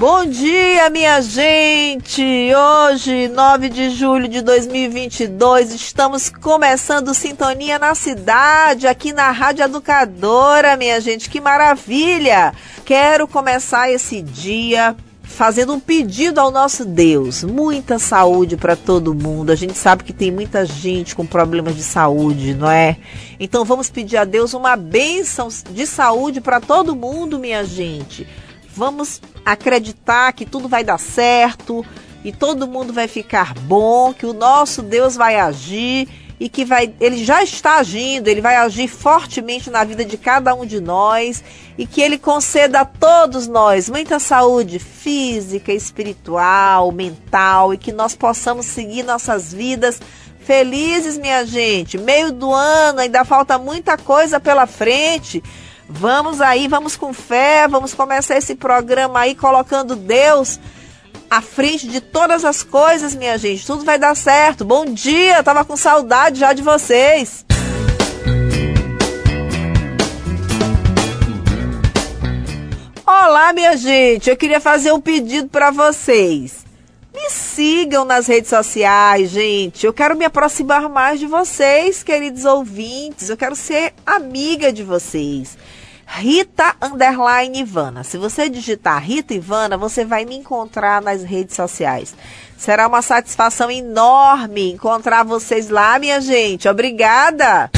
Bom dia, minha gente! Hoje, 9 de julho de 2022, estamos começando Sintonia na Cidade, aqui na Rádio Educadora, minha gente. Que maravilha! Quero começar esse dia fazendo um pedido ao nosso Deus. Muita saúde para todo mundo. A gente sabe que tem muita gente com problemas de saúde, não é? Então vamos pedir a Deus uma bênção de saúde para todo mundo, minha gente. Vamos acreditar que tudo vai dar certo e todo mundo vai ficar bom, que o nosso Deus vai agir e que vai, ele já está agindo, ele vai agir fortemente na vida de cada um de nós e que ele conceda a todos nós muita saúde física, espiritual, mental e que nós possamos seguir nossas vidas felizes, minha gente. Meio do ano, ainda falta muita coisa pela frente. Vamos aí, vamos com fé, vamos começar esse programa aí colocando Deus à frente de todas as coisas, minha gente. Tudo vai dar certo. Bom dia, tava com saudade já de vocês. Olá, minha gente. Eu queria fazer um pedido para vocês. Me sigam nas redes sociais, gente. Eu quero me aproximar mais de vocês, queridos ouvintes. Eu quero ser amiga de vocês. Rita Underline Ivana. Se você digitar Rita Ivana, você vai me encontrar nas redes sociais. Será uma satisfação enorme encontrar vocês lá, minha gente. Obrigada!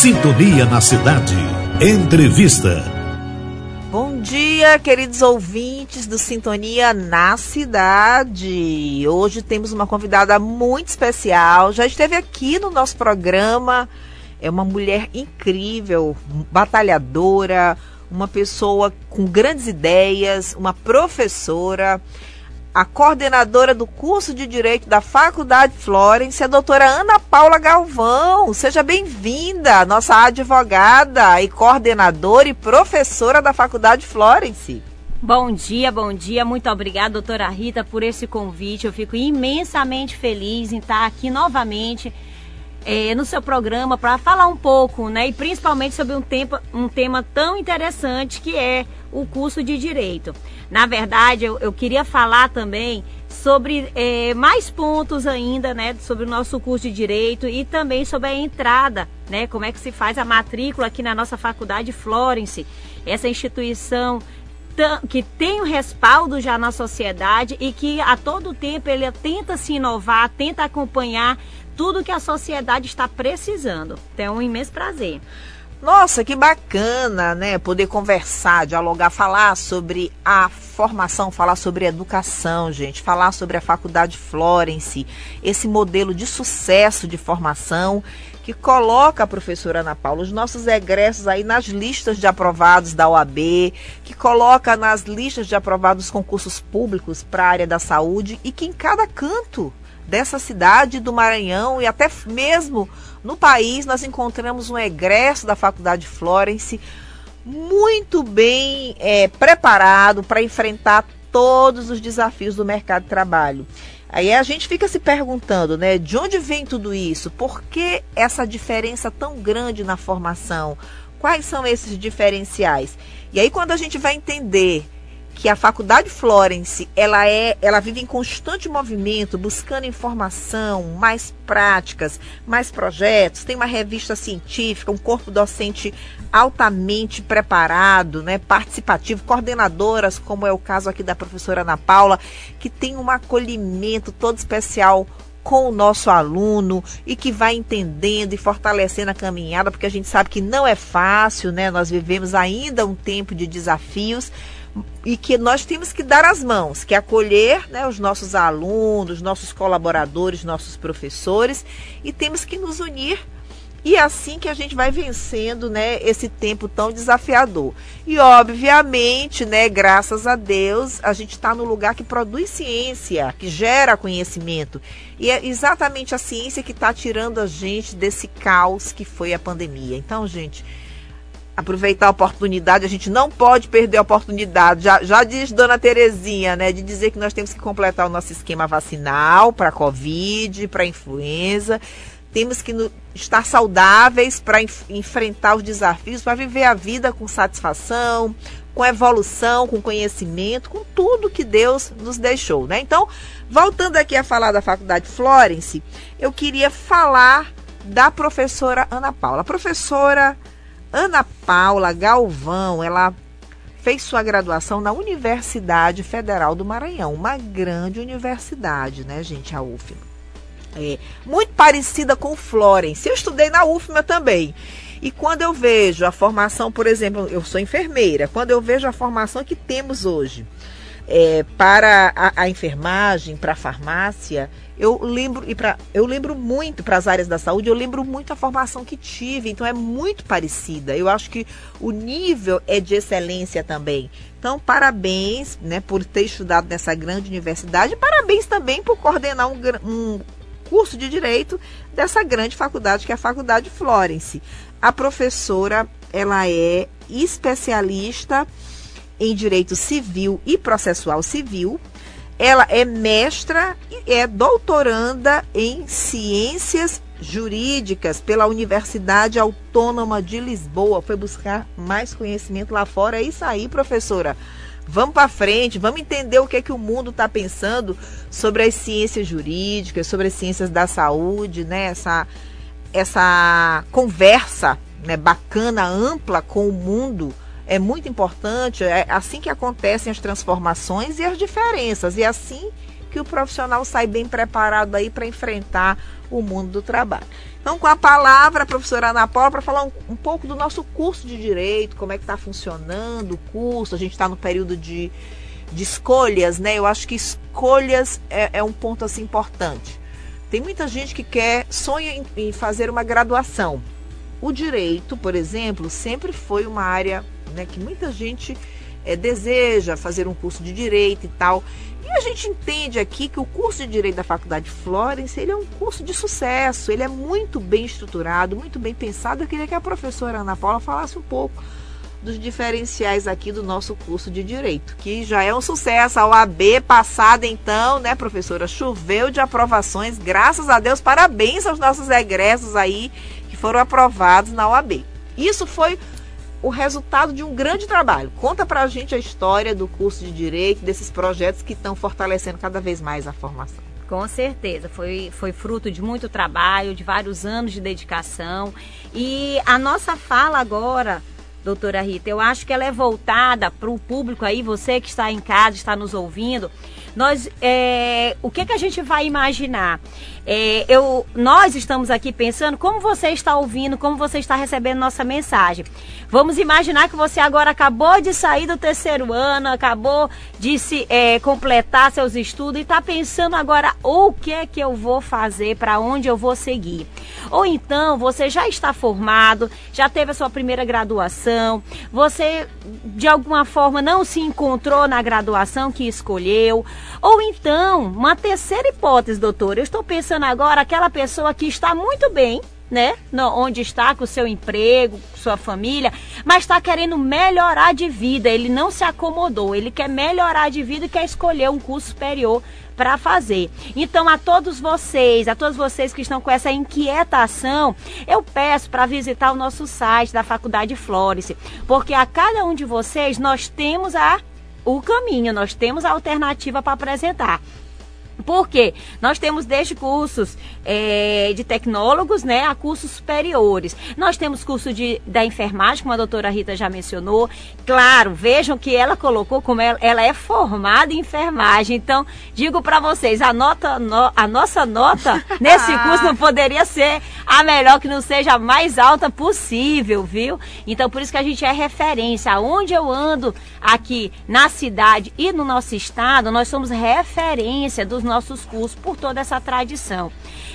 Sintonia na Cidade. Entrevista dia, queridos ouvintes do Sintonia na Cidade. Hoje temos uma convidada muito especial. Já esteve aqui no nosso programa. É uma mulher incrível, batalhadora, uma pessoa com grandes ideias, uma professora a coordenadora do curso de Direito da Faculdade Florence, a doutora Ana Paula Galvão. Seja bem-vinda, nossa advogada e coordenadora e professora da Faculdade Florence. Bom dia, bom dia. Muito obrigada, doutora Rita, por esse convite. Eu fico imensamente feliz em estar aqui novamente é, no seu programa para falar um pouco, né? E principalmente sobre um, tempo, um tema tão interessante que é o curso de Direito. Na verdade, eu, eu queria falar também sobre é, mais pontos ainda, né, sobre o nosso curso de Direito e também sobre a entrada, né, como é que se faz a matrícula aqui na nossa faculdade Florence, essa instituição que tem um respaldo já na sociedade e que a todo tempo ele tenta se inovar, tenta acompanhar tudo que a sociedade está precisando. Então é um imenso prazer. Nossa, que bacana, né? Poder conversar, dialogar, falar sobre a formação, falar sobre educação, gente, falar sobre a Faculdade Florence, esse modelo de sucesso de formação que coloca a professora Ana Paula, os nossos egressos aí nas listas de aprovados da OAB, que coloca nas listas de aprovados dos concursos públicos para a área da saúde e que em cada canto dessa cidade do Maranhão e até mesmo no país, nós encontramos um egresso da Faculdade Florence muito bem é, preparado para enfrentar todos os desafios do mercado de trabalho. Aí a gente fica se perguntando, né, de onde vem tudo isso? Por que essa diferença tão grande na formação? Quais são esses diferenciais? E aí quando a gente vai entender que a Faculdade Florence, ela é, ela vive em constante movimento, buscando informação, mais práticas, mais projetos, tem uma revista científica, um corpo docente altamente preparado, né, participativo, coordenadoras, como é o caso aqui da professora Ana Paula, que tem um acolhimento todo especial com o nosso aluno e que vai entendendo e fortalecendo a caminhada, porque a gente sabe que não é fácil, né? Nós vivemos ainda um tempo de desafios, e que nós temos que dar as mãos, que é acolher né, os nossos alunos, nossos colaboradores, nossos professores, e temos que nos unir E é assim que a gente vai vencendo, né, esse tempo tão desafiador. E obviamente, né, graças a Deus, a gente está no lugar que produz ciência, que gera conhecimento. E é exatamente a ciência que está tirando a gente desse caos que foi a pandemia. Então, gente, aproveitar a oportunidade, a gente não pode perder a oportunidade. Já, já diz Dona Terezinha, né, de dizer que nós temos que completar o nosso esquema vacinal para Covid, para influenza temos que no, estar saudáveis para enf enfrentar os desafios, para viver a vida com satisfação, com evolução, com conhecimento, com tudo que Deus nos deixou, né? Então, voltando aqui a falar da Faculdade Florence, eu queria falar da professora Ana Paula. A professora Ana Paula Galvão, ela fez sua graduação na Universidade Federal do Maranhão, uma grande universidade, né, gente, a UFMA. É, muito parecida com Florence. Eu estudei na UFMA também. E quando eu vejo a formação, por exemplo, eu sou enfermeira, quando eu vejo a formação que temos hoje é, para a, a enfermagem, para a farmácia, eu lembro e para eu lembro muito para as áreas da saúde, eu lembro muito a formação que tive, então é muito parecida. Eu acho que o nível é de excelência também. Então, parabéns, né, por ter estudado nessa grande universidade, parabéns também por coordenar um, um curso de direito dessa grande faculdade que é a Faculdade Florence. A professora, ela é especialista em direito civil e processual civil. Ela é mestra e é doutoranda em ciências jurídicas pela Universidade Autônoma de Lisboa. Foi buscar mais conhecimento lá fora. É isso aí, professora. Vamos para frente, vamos entender o que é que o mundo está pensando sobre as ciências jurídicas, sobre as ciências da saúde, né? Essa, essa conversa né, bacana, ampla com o mundo é muito importante. É assim que acontecem as transformações e as diferenças. E é assim que o profissional sai bem preparado aí para enfrentar o mundo do trabalho. Então, com a palavra, a professora Ana Paula, para falar um, um, pouco do nosso curso de Direito, como é que está funcionando o curso, a gente está no período de, de escolhas, né? Eu acho que escolhas é, é, um ponto assim importante. Tem muita gente que quer, sonha em, em fazer uma graduação. O direito, por exemplo, sempre foi uma área né, que muita gente é, deseja fazer um curso de direito e tal. E a gente entende aqui que o curso de Direito da Faculdade Florence ele é um curso de sucesso, ele é muito bem estruturado, muito bem pensado. Eu queria que a professora Ana Paula falasse um pouco dos diferenciais aqui do nosso curso de Direito, que já é um sucesso. A OAB passada, então, né, professora? Choveu de aprovações, graças a Deus, parabéns aos nossos egressos aí que foram aprovados na OAB. Isso foi o resultado de um grande trabalho. Conta para a gente a história do curso de Direito, desses projetos que estão fortalecendo cada vez mais a formação. Com certeza, foi, foi fruto de muito trabalho, de vários anos de dedicação. E a nossa fala agora, doutora Rita, eu acho que ela é voltada para o público aí, você que está em casa, está nos ouvindo. Nós, é, o que, que a gente vai imaginar? É, eu, nós estamos aqui pensando como você está ouvindo, como você está recebendo nossa mensagem. Vamos imaginar que você agora acabou de sair do terceiro ano, acabou de se é, completar seus estudos e está pensando agora o que é que eu vou fazer, para onde eu vou seguir. Ou então você já está formado, já teve a sua primeira graduação, você de alguma forma não se encontrou na graduação que escolheu, ou então uma terceira hipótese, doutor, eu estou pensando pensando agora aquela pessoa que está muito bem, né? No, onde está com o seu emprego, sua família, mas está querendo melhorar de vida. Ele não se acomodou, ele quer melhorar de vida e quer escolher um curso superior para fazer. Então, a todos vocês, a todos vocês que estão com essa inquietação, eu peço para visitar o nosso site da Faculdade Flores, porque a cada um de vocês nós temos a o caminho, nós temos a alternativa para apresentar. Porque nós temos desde cursos é, de tecnólogos né, a cursos superiores. Nós temos curso de, da enfermagem, como a doutora Rita já mencionou. Claro, vejam que ela colocou como ela, ela é formada em enfermagem. Então, digo para vocês, a, nota, no, a nossa nota nesse curso não poderia ser a melhor que não seja a mais alta possível, viu? Então por isso que a gente é referência. Aonde eu ando aqui na cidade e no nosso estado, nós somos referência dos nossos cursos por toda essa tradição.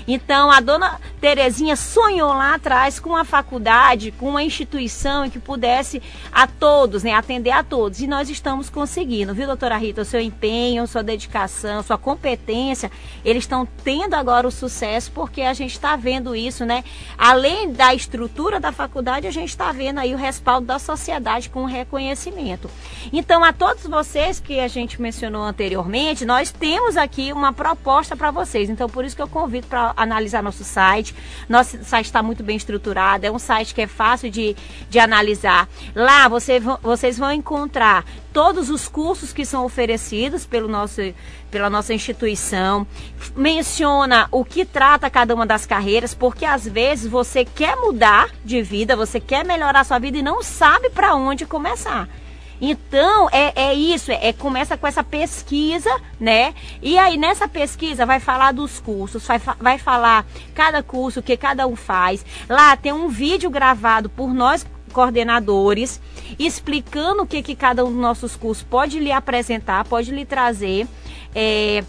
Então a dona Terezinha sonhou lá atrás com uma faculdade, com uma instituição que pudesse a todos, né, atender a todos. E nós estamos conseguindo, viu, doutora Rita? O seu empenho, sua dedicação, sua competência, eles estão tendo agora o sucesso porque a gente está vendo isso, né? Além da estrutura da faculdade, a gente está vendo aí o respaldo da sociedade com reconhecimento. Então, a todos vocês que a gente mencionou anteriormente, nós temos aqui uma proposta para vocês. Então, por isso que eu convido para analisar nosso site. Nosso site está muito bem estruturado, é um site que é fácil de, de analisar. Lá você, vocês vão encontrar todos os cursos que são oferecidos pelo nosso, pela nossa instituição, menciona o que trata cada uma das carreiras, porque às vezes você quer mudar de vida, você quer melhorar sua vida e não sabe para onde começar. Então, é, é isso, é, é, começa com essa pesquisa, né? E aí, nessa pesquisa, vai falar dos cursos, vai, vai falar cada curso, o que cada um faz. Lá tem um vídeo gravado por nós coordenadores, explicando o que, que cada um dos nossos cursos pode lhe apresentar, pode lhe trazer. É,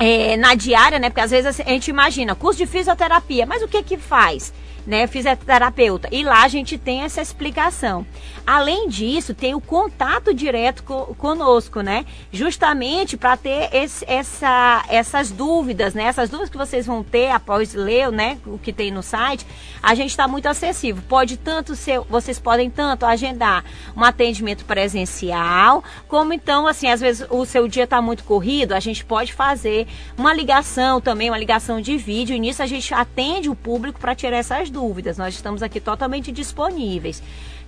é, na diária, né? Porque às vezes a gente imagina curso de fisioterapia, mas o que que faz? Né, fisioterapeuta. E lá a gente tem essa explicação. Além disso, tem o contato direto co conosco, né? Justamente para ter esse, essa, essas dúvidas, né? Essas dúvidas que vocês vão ter após ler, né? O que tem no site, a gente está muito acessível. Pode tanto ser, vocês podem tanto agendar um atendimento presencial, como então, assim, às vezes o seu dia está muito corrido, a gente pode fazer uma ligação também, uma ligação de vídeo. E nisso a gente atende o público para tirar essas dúvidas. Nós estamos aqui totalmente disponíveis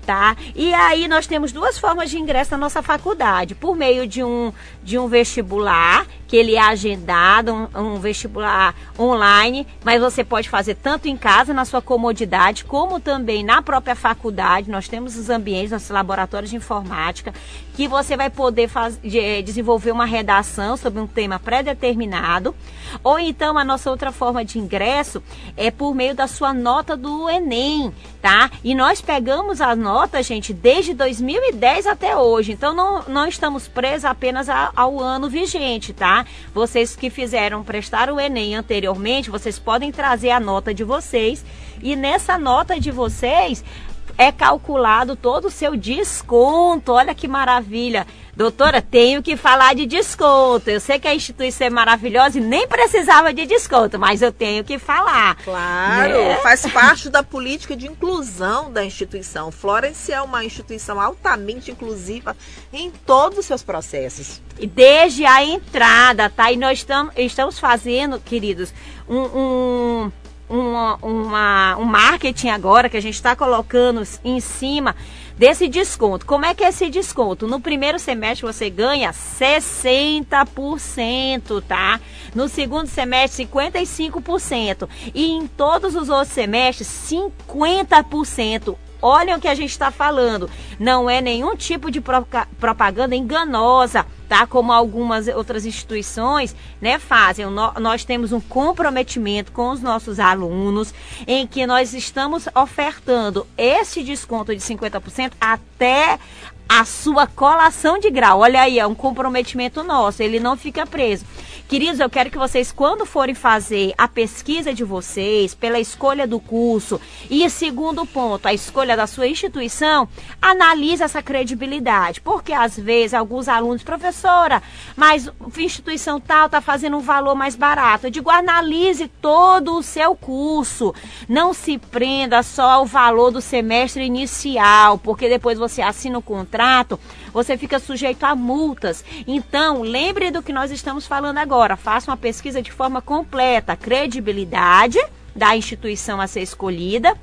tá? E aí nós temos duas formas de ingresso na nossa faculdade, por meio de um, de um vestibular, que ele é agendado, um, um, vestibular online, mas você pode fazer tanto em casa, na sua comodidade, como também na própria faculdade. Nós temos os ambientes, nossos laboratórios de informática, que você vai poder faz, de, desenvolver uma redação sobre um tema pré-determinado. Ou então a nossa outra forma de ingresso é por meio da sua nota do Enem, tá? E nós pegamos a nota, gente, desde 2010 até hoje. Então não, não estamos presos apenas ao ano vigente, tá? Vocês que fizeram prestar o Enem anteriormente, vocês podem trazer a nota de vocês. E nessa nota de vocês é calculado todo o seu desconto. Olha que maravilha. Doutora, tenho que falar de desconto. Eu sei que a instituição é maravilhosa e nem precisava de desconto, mas eu tenho que falar. Claro, né? faz parte da política de inclusão da instituição. Florence é uma instituição altamente inclusiva em todos os seus processos. E desde a entrada, tá? E nós estamos fazendo, queridos, um, um uma, uma, um marketing agora que a gente está colocando em cima desse desconto. Como é que é esse desconto? No primeiro semestre você ganha 60%, tá? No segundo semestre, 55%. E em todos os outros semestres, 50%. Olhem o que a gente está falando. Não é nenhum tipo de propaganda enganosa, tá? Como algumas outras instituições, né, fazem. Nós temos um comprometimento com os nossos alunos em que nós estamos ofertando esse desconto de 50% até a sua colação de grau. Olha aí, é um comprometimento nosso, ele não fica preso. Queridos, eu quero que vocês, quando forem fazer a pesquisa de vocês, pela escolha do curso, e segundo ponto, a escolha da sua instituição, analise essa credibilidade. Porque às vezes alguns alunos, professora, mas instituição tal está fazendo um valor mais barato. Eu digo, analise todo o seu curso. Não se prenda só ao valor do semestre inicial, porque depois você assina o contrato você fica sujeito a multas. Então, lembre do que nós estamos falando agora. Faça uma pesquisa de forma completa, credibilidade da instituição a ser escolhida.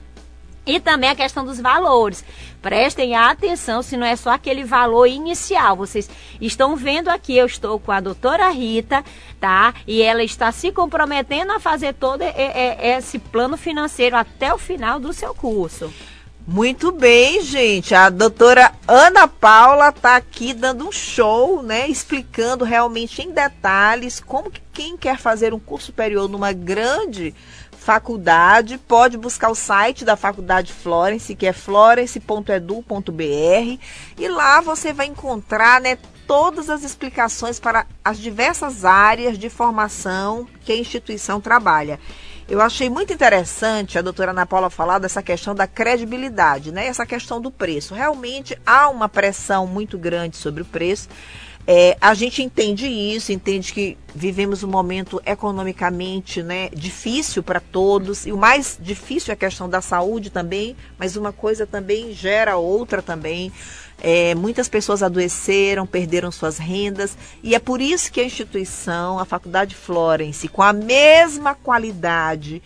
E também a questão dos valores. Prestem atenção se não é só aquele valor inicial. Vocês estão vendo aqui, eu estou com a doutora Rita, tá? E ela está se comprometendo a fazer todo esse plano financeiro até o final do seu curso. Muito bem, gente. A doutora Ana Paula está aqui dando um show, né? Explicando realmente em detalhes como que quem quer fazer um curso superior numa grande faculdade, pode buscar o site da Faculdade Florence, que é florence.edu.br, e lá você vai encontrar né, todas as explicações para as diversas áreas de formação que a instituição trabalha. Eu achei muito interessante a doutora Ana Paula falar dessa questão da credibilidade, né? Essa questão do preço. Realmente há uma pressão muito grande sobre o preço. É, a gente entende isso, entende que vivemos um momento economicamente né, difícil para todos, e o mais difícil é a questão da saúde também, mas uma coisa também gera outra também. É, muitas pessoas adoeceram, perderam suas rendas, e é por isso que a instituição, a Faculdade Florence, com a mesma qualidade,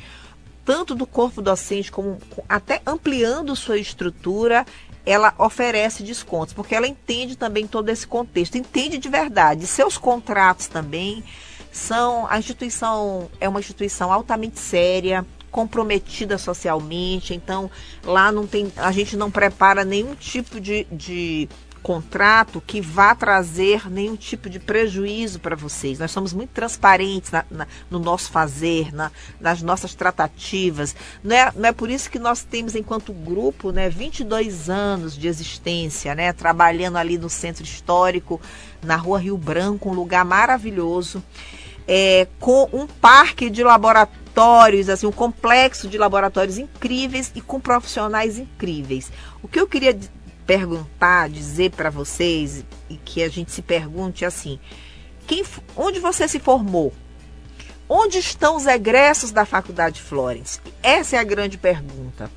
tanto do corpo docente como até ampliando sua estrutura, ela oferece descontos, porque ela entende também todo esse contexto, entende de verdade. Seus contratos também são. A instituição é uma instituição altamente séria, comprometida socialmente, então lá não tem. A gente não prepara nenhum tipo de, de contrato que vá trazer nenhum tipo de prejuízo para vocês. Nós somos muito transparentes na, na, no nosso fazer, na, nas nossas tratativas. Não é, não é por isso que nós temos, enquanto grupo, né, 22 anos de existência, né, trabalhando ali no centro histórico, na rua Rio Branco, um lugar maravilhoso, é, com um parque de laboratórios, assim, um complexo de laboratórios incríveis e com profissionais incríveis. O que eu queria perguntar, dizer para vocês e que a gente se pergunte assim: quem, onde você se formou? Onde estão os egressos da Faculdade Florence? Essa é a grande pergunta.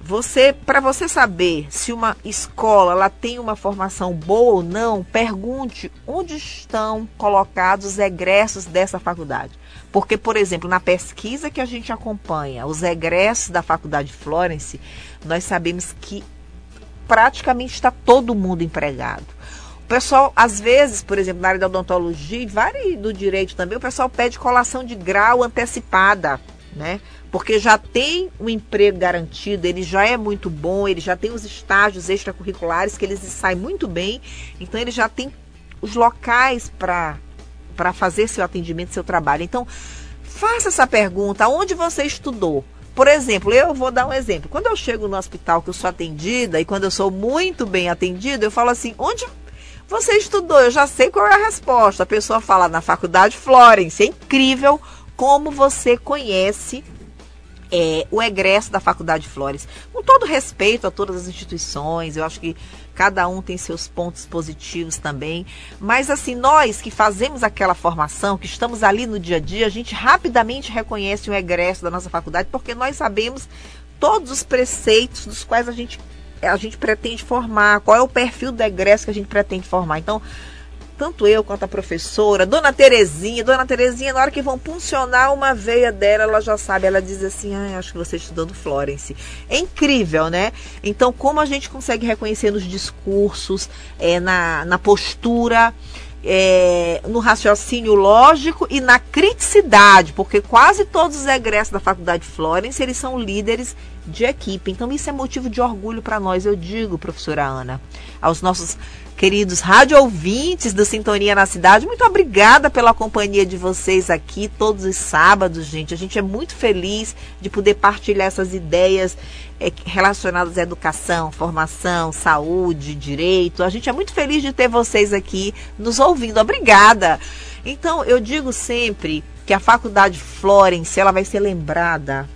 Você, para você saber se uma escola ela tem uma formação boa ou não, pergunte onde estão colocados os egressos dessa faculdade. Porque, por exemplo, na pesquisa que a gente acompanha, os egressos da Faculdade Florence, nós sabemos que praticamente está todo mundo empregado. O pessoal, às vezes, por exemplo, na área da odontologia e do direito também, o pessoal pede colação de grau antecipada, né? Porque já tem um emprego garantido, ele já é muito bom, ele já tem os estágios extracurriculares que eles saem muito bem, então ele já tem os locais para fazer seu atendimento, seu trabalho. Então, faça essa pergunta: onde você estudou? Por exemplo, eu vou dar um exemplo. Quando eu chego no hospital que eu sou atendida e quando eu sou muito bem atendida, eu falo assim: onde você estudou? Eu já sei qual é a resposta. A pessoa fala na faculdade Florence. É incrível como você conhece é, o egresso da Faculdade Flores. Com todo respeito a todas as instituições, eu acho que cada um tem seus pontos positivos também. Mas assim, nós que fazemos aquela formação, que estamos ali no dia a dia, a gente rapidamente reconhece o egresso da nossa faculdade, porque nós sabemos todos os preceitos dos quais a gente, a gente pretende formar, qual é o perfil do egresso que a gente pretende formar. Então, tanto eu quanto a professora, Dona Terezinha, Dona Terezinha, na hora que vão puncionar uma veia dela, ela já sabe, ela diz assim, ah, acho que você estudando Florence. É incrível, né? Então, como a gente consegue reconhecer nos discursos, é, na, na postura, é, no raciocínio lógico e na criticidade, porque quase todos os egressos da Faculdade Florence, eles são líderes de equipe. Então, isso é motivo de orgulho para nós, eu digo, professora Ana, aos nossos queridos rádio ouvintes do Sintonia na Cidade, muito obrigada pela companhia de vocês aqui todos os sábados, gente. A gente é muito feliz de poder partilhar essas ideias é, relacionadas à educação, formação, saúde, direito. A gente é muito feliz de ter vocês aqui nos ouvindo. Obrigada. Então, eu digo sempre que a Faculdade Florence, ela vai ser lembrada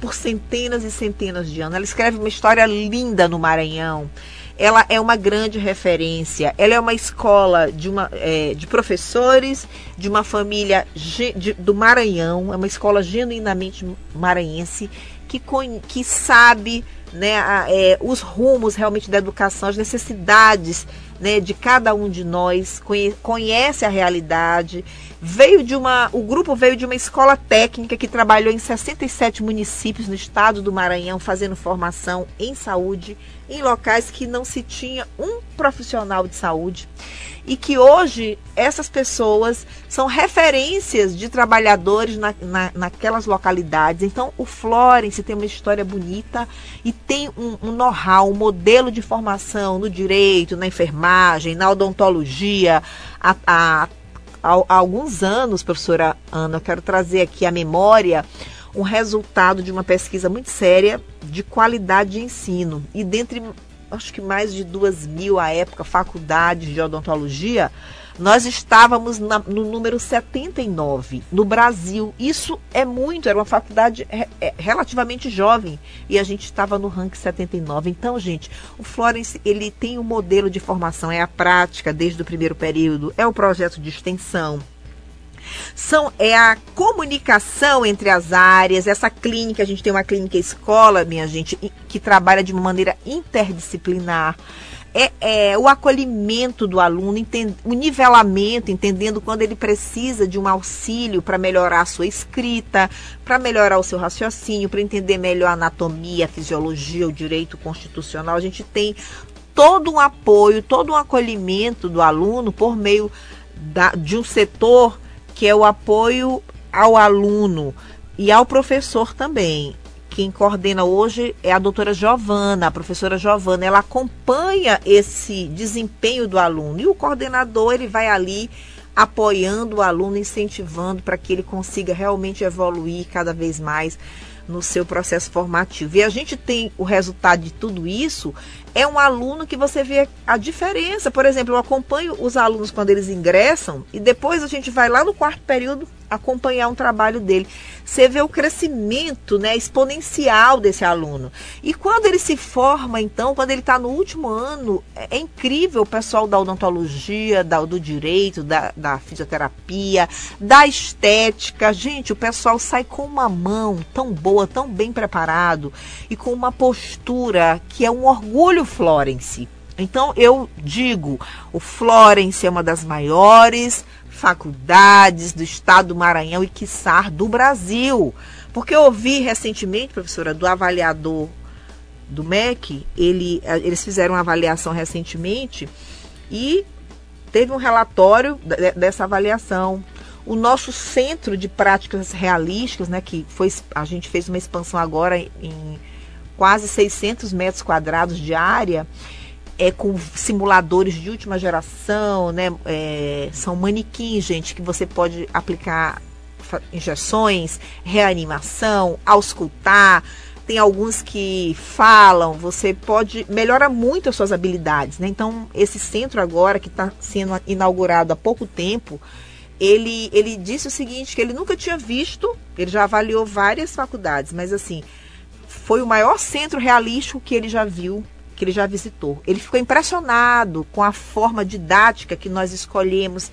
por centenas e centenas de anos. Ela escreve uma história linda no Maranhão ela é uma grande referência. Ela é uma escola de, uma, é, de professores de uma família de, do Maranhão, é uma escola genuinamente maranhense que, que sabe né, a, é, os rumos realmente da educação, as necessidades né, de cada um de nós, conhe, conhece a realidade. Veio de uma, o grupo veio de uma escola técnica que trabalhou em 67 municípios no estado do Maranhão, fazendo formação em saúde em locais que não se tinha um profissional de saúde e que hoje essas pessoas são referências de trabalhadores na, na, naquelas localidades. Então, o Florence tem uma história bonita e tem um, um know-how, um modelo de formação no direito, na enfermagem, na odontologia. Há, há, há alguns anos, professora Ana, eu quero trazer aqui a memória um resultado de uma pesquisa muito séria de qualidade de ensino. E dentre, acho que mais de duas mil à época, faculdades de odontologia, nós estávamos na, no número 79 no Brasil. Isso é muito, era uma faculdade é, é, relativamente jovem e a gente estava no ranking 79. Então, gente, o Florence ele tem um modelo de formação, é a prática desde o primeiro período, é o projeto de extensão, são é a comunicação entre as áreas, essa clínica, a gente tem uma clínica escola, minha gente, que trabalha de uma maneira interdisciplinar. É, é, o acolhimento do aluno, o nivelamento, entendendo quando ele precisa de um auxílio para melhorar a sua escrita, para melhorar o seu raciocínio, para entender melhor a anatomia, a fisiologia, o direito constitucional. A gente tem todo um apoio, todo um acolhimento do aluno por meio da, de um setor que é o apoio ao aluno e ao professor também. Quem coordena hoje é a doutora Giovana, a professora Giovana. Ela acompanha esse desempenho do aluno e o coordenador ele vai ali apoiando o aluno, incentivando para que ele consiga realmente evoluir cada vez mais no seu processo formativo. E a gente tem o resultado de tudo isso é um aluno que você vê a diferença. Por exemplo, eu acompanho os alunos quando eles ingressam e depois a gente vai lá no quarto período acompanhar um trabalho dele. Você vê o crescimento né, exponencial desse aluno. E quando ele se forma, então, quando ele está no último ano, é, é, incrível o pessoal da odontologia, da, do direito, da, da fisioterapia, da estética. Gente, o pessoal sai com uma mão tão boa, tão bem preparado e com uma postura que é um orgulho Florence. Então eu digo, o Florence é uma das maiores faculdades do estado do Maranhão e, quiçá, do Brasil. Porque eu ouvi recentemente, professora, do avaliador do MEC, ele, eles fizeram uma avaliação recentemente e teve um relatório dessa avaliação. O nosso centro de práticas realísticas, né, que foi a gente fez uma expansão agora em quase 600 metros quadrados de área, é com simuladores de última geração, né? É, são manequins, gente, que você pode aplicar injeções, reanimação, auscultar. Tem alguns que falam, você pode melhora muito as suas habilidades, né? Então esse centro agora que está sendo inaugurado há pouco tempo, ele ele disse o seguinte que ele nunca tinha visto, ele já avaliou várias faculdades, mas assim foi o maior centro realístico que ele já viu que ele já visitou. Ele ficou impressionado com a forma didática que nós escolhemos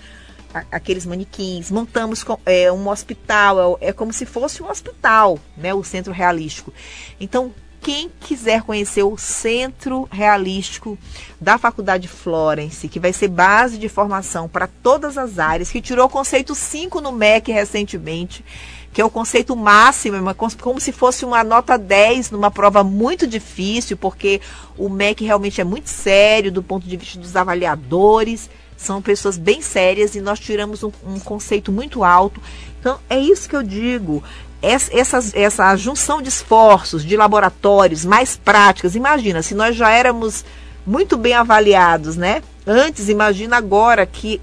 aqueles manequins, montamos é, um hospital, é, é, como se fosse um hospital, né, o Centro Realístico. Então, quem quiser conhecer o Centro Realístico da Faculdade Florence, que vai ser base de formação para todas as áreas, que tirou o conceito 5 no MEC recentemente, que é o conceito máximo, é como se fosse uma nota 10 numa prova muito difícil, porque o MEC realmente é muito sério do ponto de vista dos avaliadores, são pessoas bem sérias e nós tiramos um, um conceito muito alto. Então, é isso que eu digo. Essa, essa, junção de esforços, de laboratórios, mais práticas. Imagina, se nós já éramos muito bem avaliados, né? Antes, imagina agora que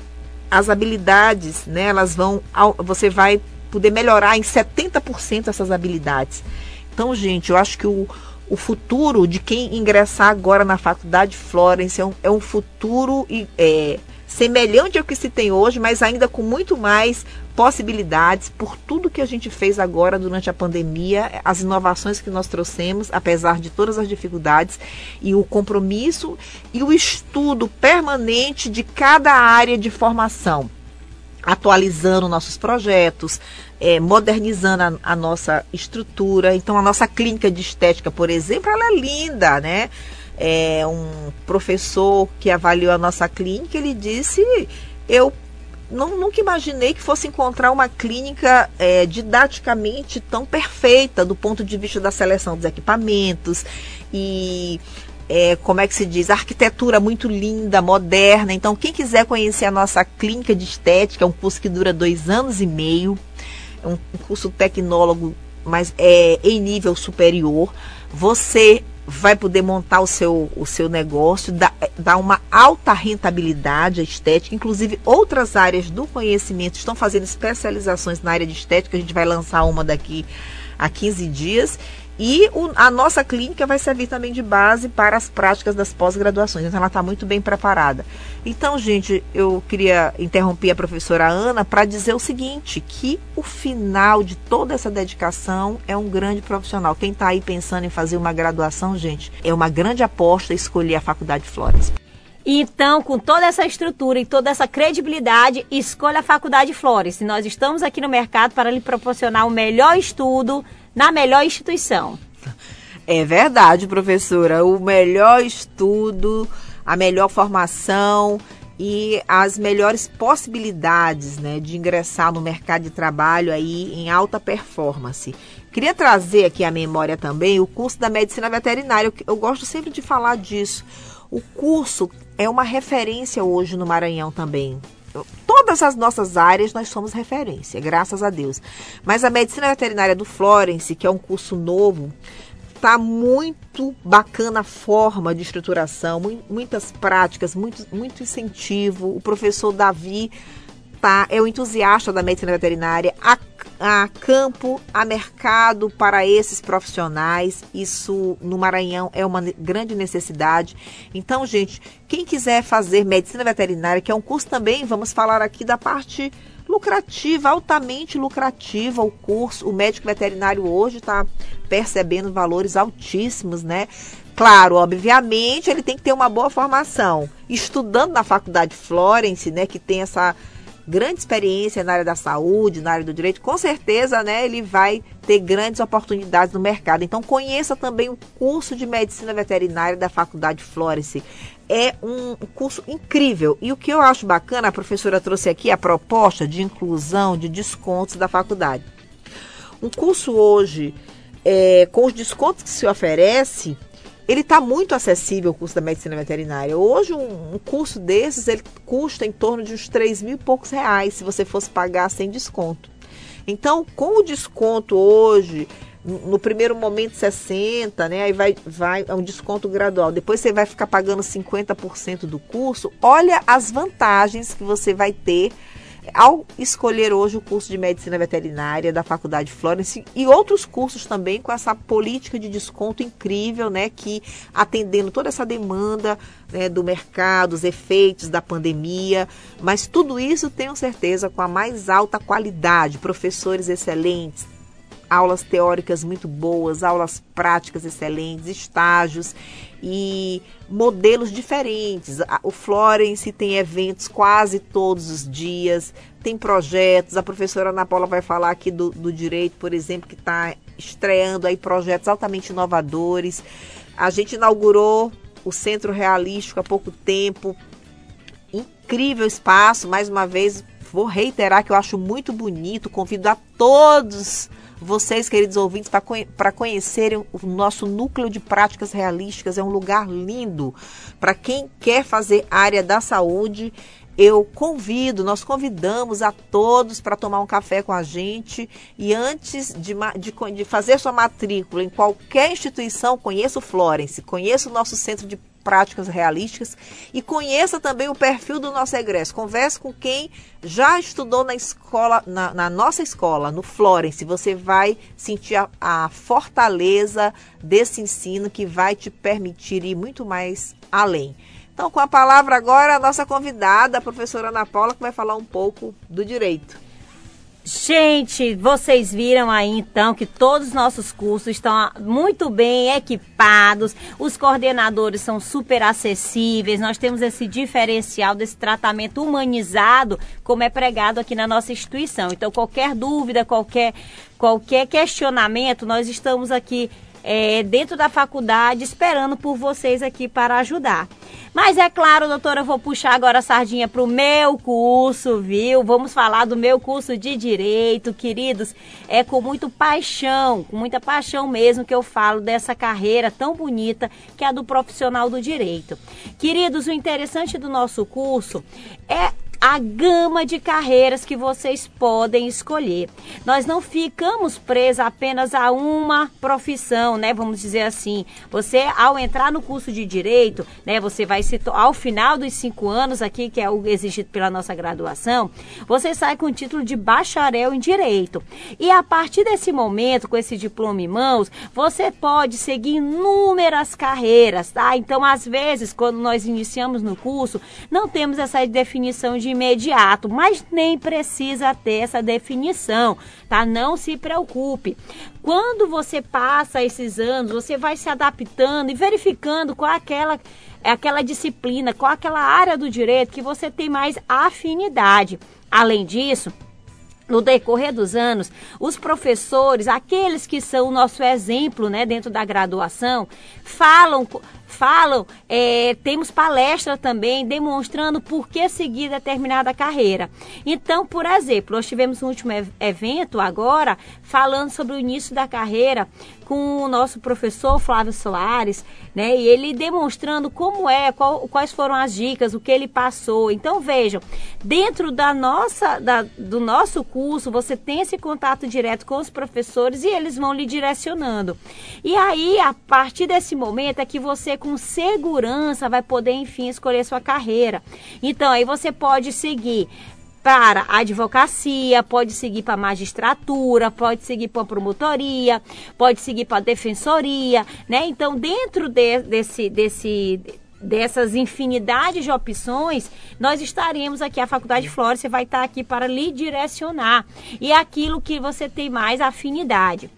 as habilidades, né, elas vão, você vai poder melhorar em 70% essas habilidades. Então, gente, eu acho que o, o futuro de quem ingressar agora na faculdade Florence é um, é um futuro é, semelhante ao que se tem hoje, mas ainda com muito mais possibilidades por tudo que a gente fez agora durante a pandemia, as inovações que nós trouxemos, apesar de todas as dificuldades, e o compromisso e o estudo permanente de cada área de formação atualizando nossos projetos, é, modernizando a, a, nossa estrutura. Então, a nossa clínica de estética, por exemplo, ela é linda, né? É, um professor que avaliou a nossa clínica, ele disse, eu não, nunca imaginei que fosse encontrar uma clínica é, didaticamente tão perfeita do ponto de vista da seleção dos equipamentos e é, como é que se diz, arquitetura muito linda, moderna. Então, quem quiser conhecer a nossa clínica de estética, é um curso que dura dois anos e meio, é um, curso tecnólogo, mas é em nível superior. Você vai poder montar o seu, o seu negócio, dar, dar uma alta rentabilidade à estética, inclusive outras áreas do conhecimento estão fazendo especializações na área de estética, a gente vai lançar uma daqui a 15 dias. E o, a nossa clínica vai servir também de base para as práticas das pós-graduações. Então, ela está muito bem preparada. Então, gente, eu queria interromper a professora Ana para dizer o seguinte: que o final de toda essa dedicação é um grande profissional. Quem está aí pensando em fazer uma graduação, gente, é uma grande aposta escolher a Faculdade Flores. Então, com toda essa estrutura e toda essa credibilidade, escolha a Faculdade Flores. Nós estamos aqui no mercado para lhe proporcionar o melhor estudo na melhor instituição. É verdade, professora. O melhor estudo, a melhor formação e as melhores possibilidades né, de ingressar no mercado de trabalho aí em alta performance. Queria trazer aqui à memória também o curso da medicina veterinária. Eu gosto sempre de falar disso. O curso é uma referência hoje no Maranhão também todas as nossas áreas nós somos referência, graças a Deus. Mas a medicina veterinária do Florence, que é um curso novo, tá muito bacana a forma de estruturação, muitas práticas, muito, muito incentivo. O professor Davi tá, é o entusiasta da medicina veterinária. A, a campo, a mercado para esses profissionais. Isso no Maranhão é uma grande necessidade. Então, gente, quem quiser fazer medicina veterinária, que é um curso também, vamos falar aqui da parte lucrativa, altamente lucrativa o curso. O médico veterinário hoje está percebendo valores altíssimos, né? Claro, obviamente, ele tem que ter uma boa formação. Estudando na Faculdade Florence, né, que tem essa grande experiência na área da saúde, na área do direito, com certeza, né, ele vai ter grandes oportunidades no mercado. Então, conheça também o curso de medicina veterinária da Faculdade Florence. É um curso incrível. E o que eu acho bacana, a professora trouxe aqui a proposta de inclusão de descontos da faculdade. Um curso hoje, é, com os descontos que se oferece, ele está muito acessível o curso da medicina veterinária. Hoje, um, um, curso desses, ele custa em torno de uns 3 mil e poucos reais, se você fosse pagar sem desconto. Então, com o desconto hoje, no primeiro momento 60, né? Aí vai, vai é um desconto gradual. Depois você vai ficar pagando 50% do curso. Olha as vantagens que você vai ter ao escolher hoje o curso de medicina veterinária da Faculdade Florence e outros cursos também com essa política de desconto incrível, né, que atendendo toda essa demanda né, do mercado, os efeitos da pandemia, mas tudo isso tenho certeza com a mais alta qualidade, professores excelentes, aulas teóricas muito boas, aulas práticas excelentes, estágios e modelos diferentes. O Florence tem eventos quase todos os dias, tem projetos. A professora Ana Paula vai falar aqui do, do direito, por exemplo, que está estreando aí projetos altamente inovadores. A gente inaugurou o Centro Realístico há pouco tempo. Incrível espaço, mais uma vez, vou reiterar que eu acho muito bonito. Convido a todos vocês, queridos ouvintes, para conhecerem o nosso núcleo de práticas realísticas. É um lugar lindo para quem quer fazer área da saúde. Eu convido, nós convidamos a todos para tomar um café com a gente e antes de, de, de fazer sua matrícula em qualquer instituição, conheça o Florence, conheça o nosso centro de práticas realísticas e conheça também o perfil do nosso egresso. Converse com quem já estudou na escola, na, na nossa escola, no Florence. Você vai sentir a, a fortaleza desse ensino que vai te permitir ir muito mais além. Então, com a palavra agora, a nossa convidada, a professora Ana Paula, que vai falar um pouco do direito. Gente, vocês viram aí então que todos os nossos cursos estão muito bem equipados, os coordenadores são super acessíveis, nós temos esse diferencial desse tratamento humanizado, como é pregado aqui na nossa instituição. Então, qualquer dúvida, qualquer, qualquer questionamento, nós estamos aqui é, dentro da faculdade esperando por vocês aqui para ajudar. Mas é claro, doutora, eu vou puxar agora a sardinha para o meu curso, viu? Vamos falar do meu curso de Direito, queridos. É com muito paixão, com muita paixão mesmo que eu falo dessa carreira tão bonita que é a do profissional do direito. Queridos, o interessante do nosso curso é a gama de carreiras que vocês podem escolher. Nós não ficamos presos apenas a uma profissão, né? Vamos dizer assim. Você, ao entrar no curso de direito, né? Você vai se ao final dos cinco anos aqui, que é o exigido pela nossa graduação, você sai com o título de bacharel em direito. E a partir desse momento, com esse diploma em mãos, você pode seguir inúmeras carreiras, tá? Então, às vezes, quando nós iniciamos no curso, não temos essa definição de de imediato, mas nem precisa ter essa definição, tá? Não se preocupe. Quando você passa esses anos, você vai se adaptando e verificando qual é aquela é aquela disciplina, qual é aquela área do direito que você tem mais afinidade. Além disso, no decorrer dos anos, os professores, aqueles que são o nosso exemplo né, dentro da graduação, falam falam, é, temos palestra também demonstrando por que seguir determinada carreira. Então, por exemplo, nós tivemos um último evento agora falando sobre o início da carreira com o nosso professor Flávio Soares, né? E ele demonstrando como é, qual, quais foram as dicas, o que ele passou. Então vejam, dentro da nossa, da, do nosso curso, você tem esse contato direto com os professores e eles vão lhe direcionando. E aí, a partir desse momento é que você com segurança vai poder, enfim, escolher sua carreira. Então, aí você pode seguir para a advocacia, pode seguir para a magistratura, pode seguir para a promotoria, pode seguir para a defensoria, né? Então, dentro de, desse, desse dessas infinidades de opções, nós estaremos aqui, a Faculdade Flores, você vai estar aqui para lhe direcionar. E é aquilo que você tem mais afinidade.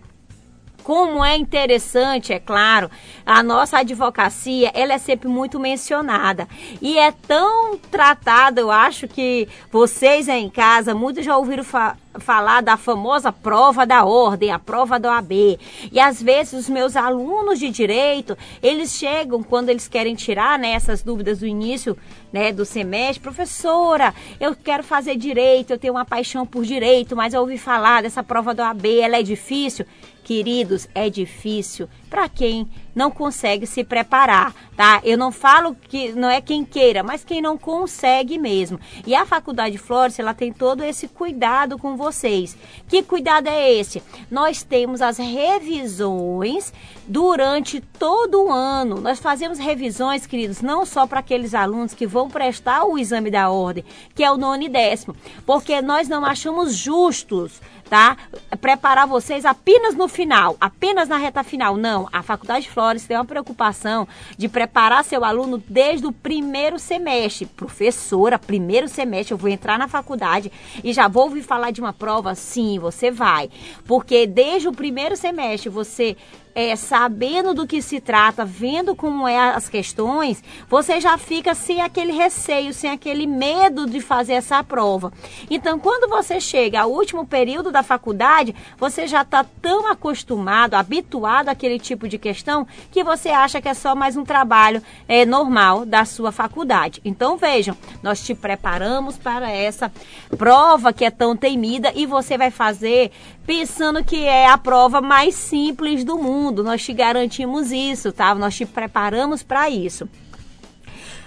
Como é interessante, é claro, a nossa advocacia, ela é sempre muito mencionada. E é tão tratada, eu acho que vocês aí em casa, muitos já ouviram falar falar da famosa prova da ordem, a prova da OAB. E às vezes os meus alunos de direito, eles chegam quando eles querem tirar né, essas dúvidas do início né, do semestre, professora, eu quero fazer direito, eu tenho uma paixão por direito, mas eu ouvi falar dessa prova da OAB, ela é difícil. Queridos, é difícil para quem não consegue se preparar, tá? Eu não falo que não é quem queira, mas quem não consegue mesmo. E a Faculdade Flores, ela tem todo esse cuidado com vocês. Que cuidado é esse? Nós temos as revisões durante todo o ano. Nós fazemos revisões, queridos, não só para aqueles alunos que vão prestar o exame da ordem, que é o nono e décimo, porque nós não achamos justos tá? Preparar vocês apenas no final, apenas na reta final. Não, a Faculdade Flores tem uma preocupação de preparar seu aluno desde o primeiro semestre. Professora, primeiro semestre, eu vou entrar na faculdade e já vou ouvir falar de uma prova? Sim, você vai. Porque desde o primeiro semestre você é, sabendo do que se trata, vendo como é as questões, você já fica sem aquele receio, sem aquele medo de fazer essa prova. Então, quando você chega ao último período da faculdade, você já está tão acostumado, habituado àquele tipo de questão, que você acha que é só mais um trabalho é, normal da sua faculdade. Então, vejam, nós te preparamos para essa prova que é tão temida e você vai fazer pensando que é a prova mais simples do mundo. Nós te garantimos isso, tá? Nós te preparamos para isso.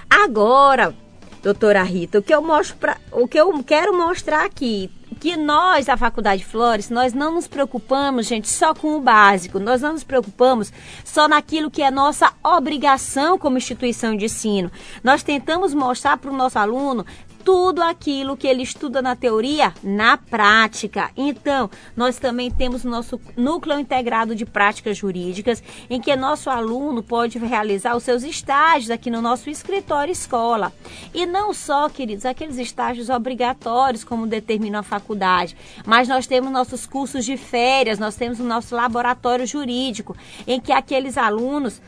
Agora, doutora Rita, o que eu mostro pra, o que eu quero mostrar aqui, que nós da Faculdade Flores, nós não nos preocupamos, gente, só com o básico. Nós não nos preocupamos só naquilo que é nossa obrigação como instituição de ensino. Nós tentamos mostrar para o nosso aluno tudo aquilo que ele estuda na teoria na prática. Então, nós também temos o nosso núcleo integrado de práticas jurídicas, em que nosso aluno pode realizar os seus estágios aqui no nosso escritório escola. E não só, queridos, aqueles estágios obrigatórios, como determina a faculdade, mas nós temos nossos cursos de férias, nós temos o nosso laboratório jurídico, em que aqueles alunos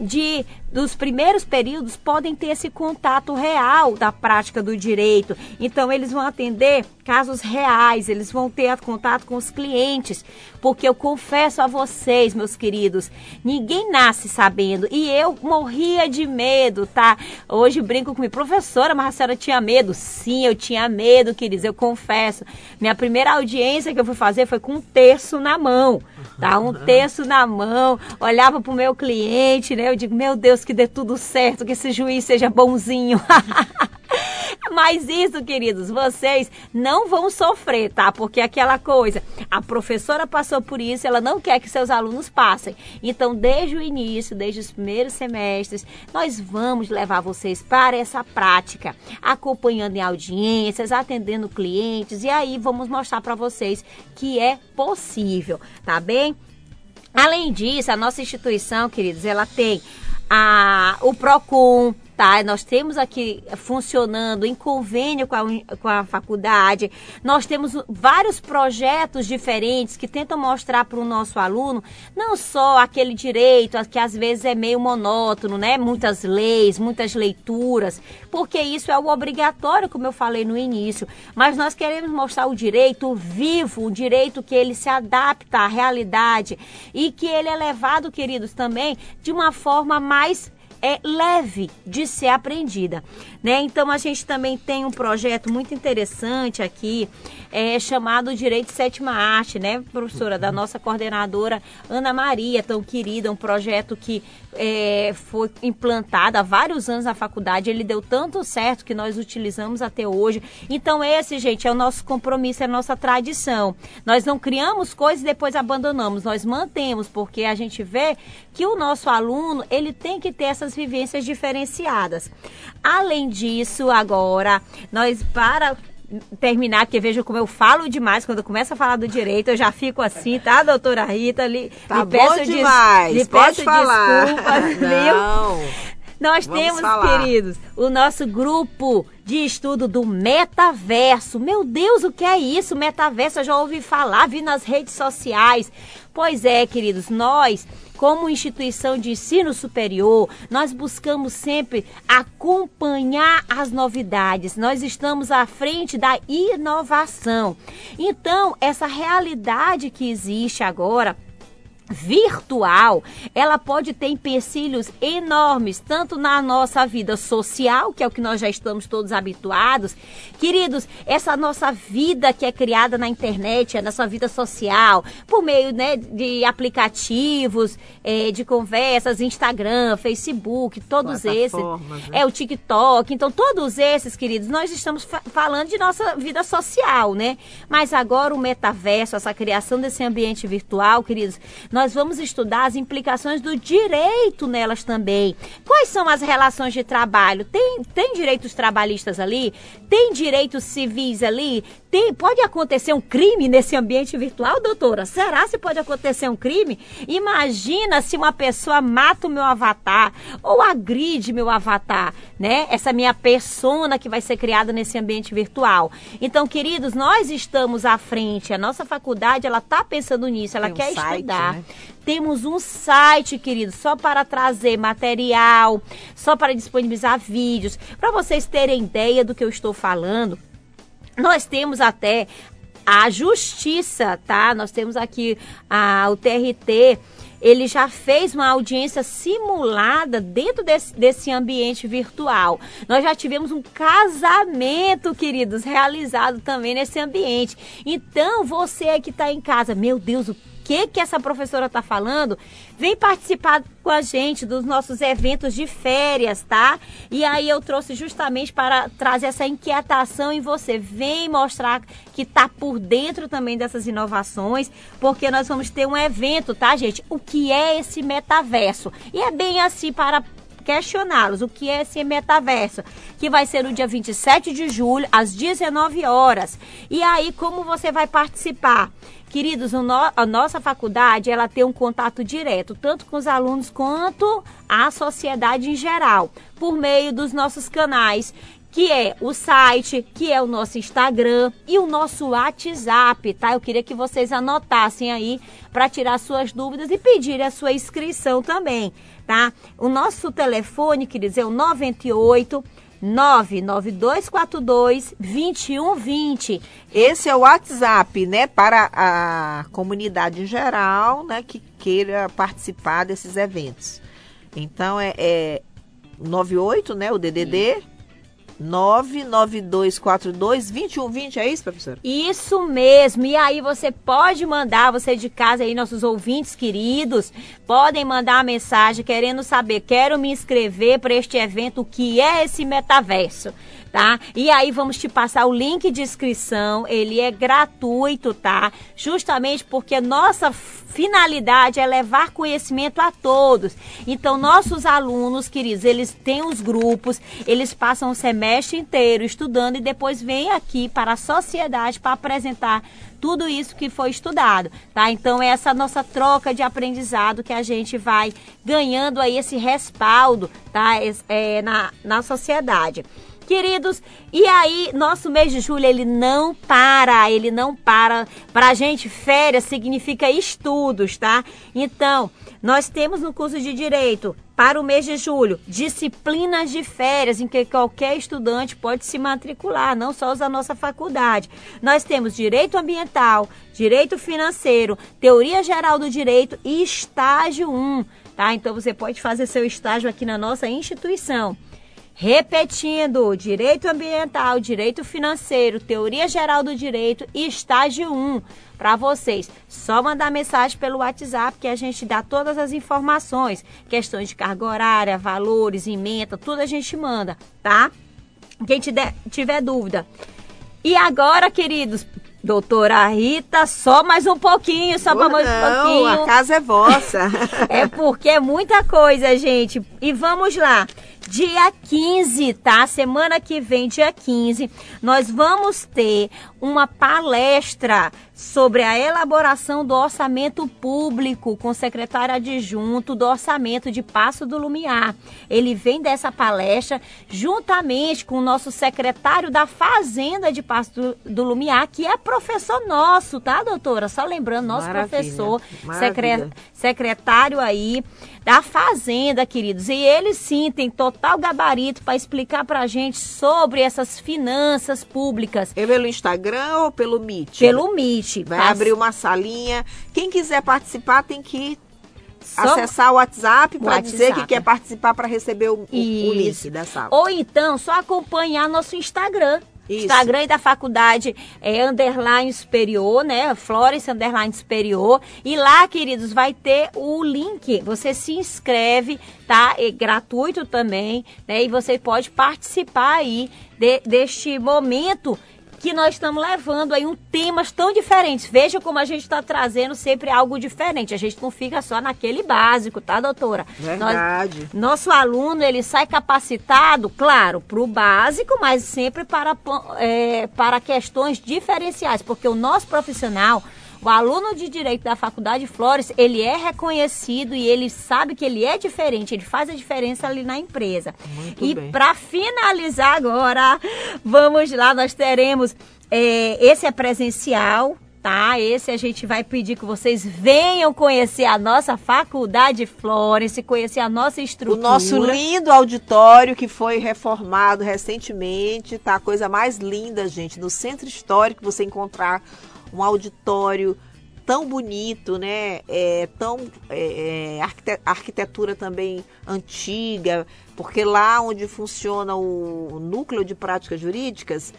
de dos primeiros períodos podem ter esse contato real da prática do direito. Então eles vão atender casos reais, eles vão ter contato com os clientes, porque eu confesso a vocês, meus queridos, ninguém nasce sabendo e eu morria de medo, tá? Hoje brinco comigo, professora, mas a senhora tinha medo? Sim, eu tinha medo, queridos, eu confesso. Minha primeira audiência que eu fui fazer foi com um terço na mão, tá? Um terço na mão, olhava pro meu cliente, né? Eu digo, meu Deus, que dê tudo certo, que esse juiz seja bonzinho. Mas isso, queridos, vocês não vão sofrer, tá? Porque aquela coisa, a professora passou por isso, ela não quer que seus alunos passem. Então, desde o início, desde os primeiros semestres, nós vamos levar vocês para essa prática, acompanhando em audiências, atendendo clientes e aí vamos mostrar para vocês que é possível, tá bem? Além disso, a nossa instituição, queridos, ela tem a, o PROCON, tá? Nós temos aqui funcionando em convênio com a, com a faculdade. Nós temos vários projetos diferentes que tentam mostrar para o nosso aluno não só aquele direito que às vezes é meio monótono, né? Muitas leis, muitas leituras, porque isso é o obrigatório, como eu falei no início. Mas nós queremos mostrar o direito vivo, o direito que ele se adapta à realidade e que ele é levado, queridos, também de uma forma mais é leve de ser aprendida, né? Então a gente também tem um projeto muito interessante aqui, é chamado Direito Sétima Arte, né, professora, da nossa coordenadora Ana Maria, tão querida, um projeto que é, foi implantado há vários anos na faculdade, ele deu tanto certo que nós utilizamos até hoje. Então esse, gente, é o nosso compromisso, é a nossa tradição. Nós não criamos coisas e depois abandonamos, nós mantemos, porque a gente vê que o nosso aluno, ele tem que ter essas vivências diferenciadas. Além disso, agora, nós para terminar, porque veja como eu falo demais quando eu começo a falar do direito, eu já fico assim, tá, doutora Rita? Lhe, tá lhe peço demais, lhe pode peço falar. desculpas, Não. Nós Vamos temos, falar. queridos, o nosso grupo de estudo do metaverso. Meu Deus, o que é isso? Metaverso, eu já ouvi falar, vi nas redes sociais. Pois é, queridos, nós como instituição de ensino superior, nós buscamos sempre acompanhar as novidades. Nós estamos à frente da inovação. Então, essa realidade que existe agora virtual, ela pode ter empecilhos enormes, tanto na nossa vida social, que é o que nós já estamos todos habituados. Queridos, essa nossa vida que é criada na internet, a nossa vida social, por meio né, de aplicativos, é, de conversas, Instagram, Facebook, todos esses. Né? É o TikTok. Então, todos esses, queridos, nós estamos fa falando de nossa vida social, né? Mas agora o metaverso, essa criação desse ambiente virtual, queridos, nós vamos estudar as implicações do direito nelas também. Quais são as relações de trabalho? Tem, tem direitos trabalhistas ali? Tem direitos civis ali? Tem, pode acontecer um crime nesse ambiente virtual, doutora? Será se pode acontecer um crime? Imagina se uma pessoa mata o meu avatar ou agride meu avatar, né? Essa minha persona que vai ser criada nesse ambiente virtual. Então, queridos, nós estamos à frente. A nossa faculdade, ela está pensando nisso. Ela Tem quer um site, estudar. Né? Temos um site, querido, só para trazer material, só para disponibilizar vídeos. Para vocês terem ideia do que eu estou falando, nós temos até a justiça, tá? Nós temos aqui a, o TRT ele já fez uma audiência simulada dentro desse, desse ambiente virtual. Nós já tivemos um casamento, queridos, realizado também nesse ambiente. Então, você que está em casa, meu Deus, o que que essa professora está falando, vem participar com a gente dos nossos eventos de férias, tá? E aí eu trouxe justamente para trazer essa inquietação em você. Vem mostrar que tá por dentro também dessas inovações, porque nós vamos ter um evento, tá, gente? O que é esse metaverso? E é bem assim para questioná-los o que é esse metaverso, que vai ser no dia 27 de julho, às 19 horas. E aí, como você vai participar? Queridos, a nossa faculdade ela tem um contato direto, tanto com os alunos quanto a sociedade em geral, por meio dos nossos canais que é o site, que é o nosso Instagram e o nosso WhatsApp, tá? Eu queria que vocês anotassem aí para tirar suas dúvidas e pedir a sua inscrição também, tá? O nosso telefone, queridos, é o 98 99242 2120. Esse é o WhatsApp, né, para a comunidade em geral, né, que queira participar desses eventos. Então é, é 98, né, o DDD. Sim 992422120, é isso, professora? Isso mesmo. E aí você pode mandar, você de casa aí, nossos ouvintes queridos, podem mandar uma mensagem querendo saber, quero me inscrever para este evento, o que é esse metaverso tá? E aí vamos te passar o link de inscrição, ele é gratuito, tá? Justamente porque nossa finalidade é levar conhecimento a todos. Então, nossos alunos, queridos, eles têm os grupos, eles passam o semestre inteiro estudando e depois vêm aqui para a sociedade para apresentar tudo isso que foi estudado, tá? Então, é essa nossa troca de aprendizado que a gente vai ganhando aí esse respaldo, tá? É, na, na sociedade. Queridos, e aí, nosso mês de julho, ele não para, ele não para. Pra gente, férias significa estudos, tá? Então, nós temos no curso de Direito, para o mês de julho, disciplinas de férias em que qualquer estudante pode se matricular, não só os da nossa faculdade. Nós temos Direito Ambiental, Direito Financeiro, Teoria Geral do Direito e Estágio 1, tá? Então, você pode fazer seu estágio aqui na nossa instituição. Repetindo, direito ambiental, direito financeiro, teoria geral do direito e estágio 1 para vocês. Só mandar mensagem pelo WhatsApp que a gente dá todas as informações, questões de carga horária, valores, emenda, tudo a gente manda, tá? Quem tiver dúvida. E agora, queridos, Doutora Rita, só mais um pouquinho, só para mais um pouquinho. A casa é vossa. é porque é muita coisa, gente. E vamos lá. Dia 15, tá? Semana que vem, dia 15, nós vamos ter uma palestra sobre a elaboração do orçamento público com o secretário adjunto do orçamento de Passo do Lumiar. Ele vem dessa palestra juntamente com o nosso secretário da Fazenda de Passo do, do Lumiar, que é professor nosso, tá, doutora? Só lembrando, nosso Maravilha. professor, secre, secretário aí da Fazenda, queridos. E ele sim tem total gabarito para explicar para a gente sobre essas finanças públicas. É pelo Instagram ou pelo Meet? Pelo Meet. Vai Faz... abrir uma salinha. Quem quiser participar tem que só... acessar o WhatsApp para dizer que quer participar para receber o, o, o link da sala. Ou então só acompanhar nosso Instagram. Isso. Instagram da faculdade é underline superior, né? Florence underline superior. E lá, queridos, vai ter o link. Você se inscreve, tá? É gratuito também, né? E você pode participar aí de, deste momento que nós estamos levando aí um temas tão diferentes. Veja como a gente está trazendo sempre algo diferente. A gente não fica só naquele básico, tá, doutora? Verdade. Nós, nosso aluno, ele sai capacitado, claro, para o básico, mas sempre para, é, para questões diferenciais, porque o nosso profissional o aluno de direito da Faculdade Flores, ele é reconhecido e ele sabe que ele é diferente, ele faz a diferença ali na empresa. Muito e para finalizar agora, vamos lá, nós teremos é, esse é presencial, tá? Esse a gente vai pedir que vocês venham conhecer a nossa faculdade Florence, conhecer a nossa estrutura. O nosso lindo auditório que foi reformado recentemente, tá? A coisa mais linda, gente, no centro histórico você encontrar um auditório tão bonito, né? É, tão é, é arquitetura também antiga, porque lá onde funciona o núcleo de práticas jurídicas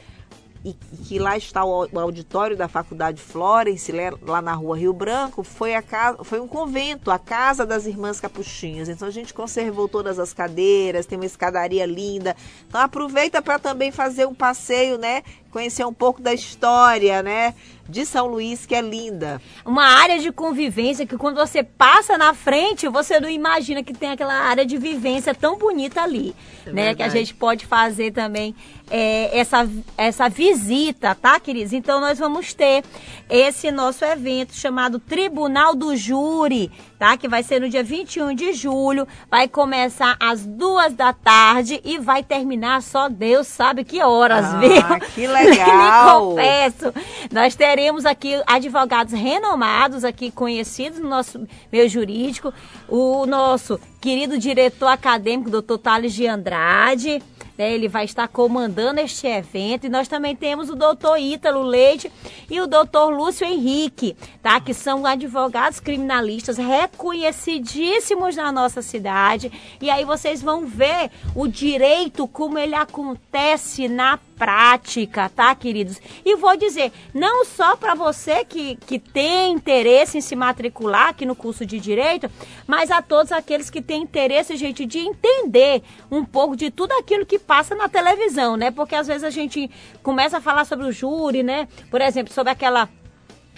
e que lá está o, auditório da Faculdade Florence, lá na rua Rio Branco, foi, a casa, foi um convento, a Casa das Irmãs Capuchinhas. Então a gente conservou todas as cadeiras, tem uma escadaria linda. Então aproveita para também fazer um passeio, né? Conhecer um pouco da história, né? de São Luís, que é linda. Uma área de convivência que quando você passa na frente, você não imagina que tem aquela área de vivência tão bonita ali, é né? Verdade. Que a gente pode fazer também é, essa, essa visita, tá, queridos? Então nós vamos ter esse nosso evento chamado Tribunal do Júri, tá? Que vai ser no dia 21 de julho, vai começar às duas da tarde e vai terminar só Deus sabe que horas, ah, viu? Que legal! confesso. Nós teremos aqui advogados renomados aqui conhecidos no nosso meio jurídico, o nosso querido diretor acadêmico, doutor Thales de Andrade, né, ele vai estar comandando este evento. E nós também temos o doutor Ítalo Leite e o doutor Lúcio Henrique, tá? Que são advogados criminalistas reconhecidíssimos na nossa cidade. E aí vocês vão ver o direito como ele acontece na prática, tá, queridos? E vou dizer, não só para você que, que tem interesse em se matricular aqui no curso de Direito, mas a todos aqueles que têm tem interesse, gente, de entender um pouco de tudo aquilo que passa na televisão, né? Porque às vezes a gente começa a falar sobre o júri, né? Por exemplo, sobre aquela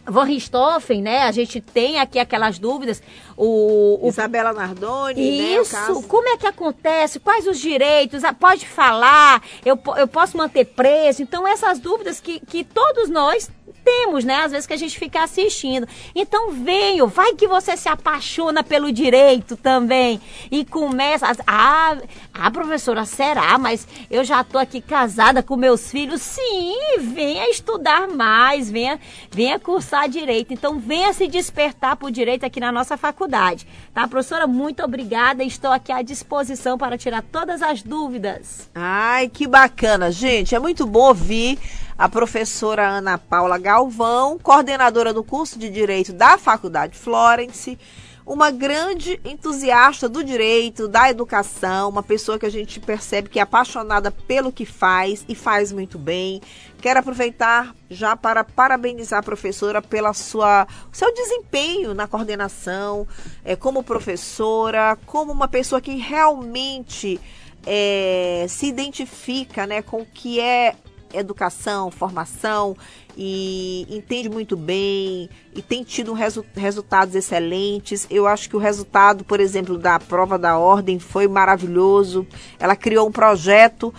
Van Richthofen, né? A gente tem aqui aquelas dúvidas. O, o... Isabela Nardoni, Isso, né? Caso... como é que acontece? Quais os direitos? Ah, pode falar? Eu, eu posso manter preço? Então, essas dúvidas que, que todos nós temos, né? Às vezes que a gente fica assistindo. Então venho, vai que você se apaixona pelo direito também e começa. A, ah, professora, será? Mas eu já tô aqui casada com meus filhos. Sim, venha estudar mais, venha, venha cursar direito. Então venha se despertar por direito aqui na nossa faculdade. Tá, professora? Muito obrigada. Estou aqui à disposição para tirar todas as dúvidas. Ai, que bacana, gente. É muito bom ouvir a professora Ana Paula Galvão, coordenadora do curso de Direito da Faculdade Florence, uma grande entusiasta do direito, da educação, uma pessoa que a gente percebe que é apaixonada pelo que faz e faz muito bem. Quero aproveitar já para parabenizar a professora pela sua seu desempenho na coordenação, é, como professora, como uma pessoa que realmente é, se identifica né, com o que é educação, formação e entende muito bem e tem tido resu resultados excelentes. Eu acho que o resultado, por exemplo, da prova da ordem foi maravilhoso. Ela criou um projeto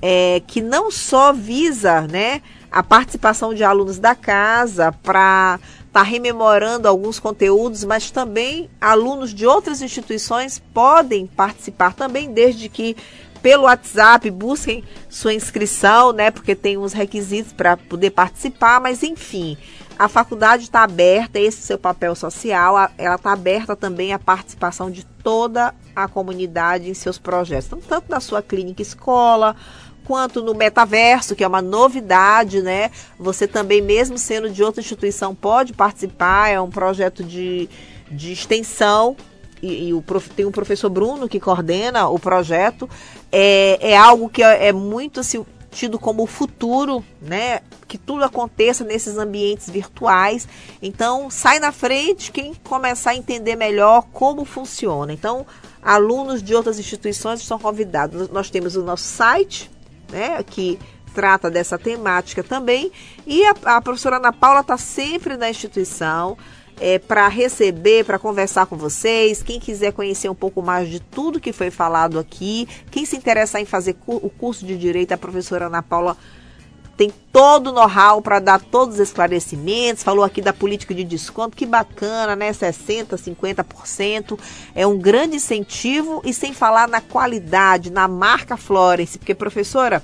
é, que não só visa né, a participação de alunos da casa para estar tá rememorando alguns conteúdos, mas também alunos de outras instituições podem participar também, desde que pelo WhatsApp, busquem sua inscrição, né? Porque tem uns requisitos para poder participar, mas enfim, a faculdade está aberta, esse é seu papel social, ela está aberta também à participação de toda a comunidade em seus projetos, então, tanto na sua clínica escola, quanto no metaverso, que é uma novidade, né? Você também, mesmo sendo de outra instituição, pode participar, é um projeto de, de extensão e, e o prof, tem o professor Bruno que coordena o projeto, é, é algo que é, é muito assim, tido como o futuro, né? Que tudo aconteça nesses ambientes virtuais. Então, sai na frente quem começar a entender melhor como funciona. Então, alunos de outras instituições estão convidados. Nós temos o nosso site, né? Que trata dessa temática também. E a, a professora Ana Paula está sempre na instituição é, para receber, para conversar com vocês. Quem quiser conhecer um pouco mais de tudo que foi falado aqui, quem se interessar em fazer o curso de Direito, a professora Ana Paula tem todo o know-how para dar todos os esclarecimentos. Falou aqui da política de desconto, que bacana, né? 60%, 50%. É um grande incentivo e sem falar na qualidade, na marca Florence. Porque, professora,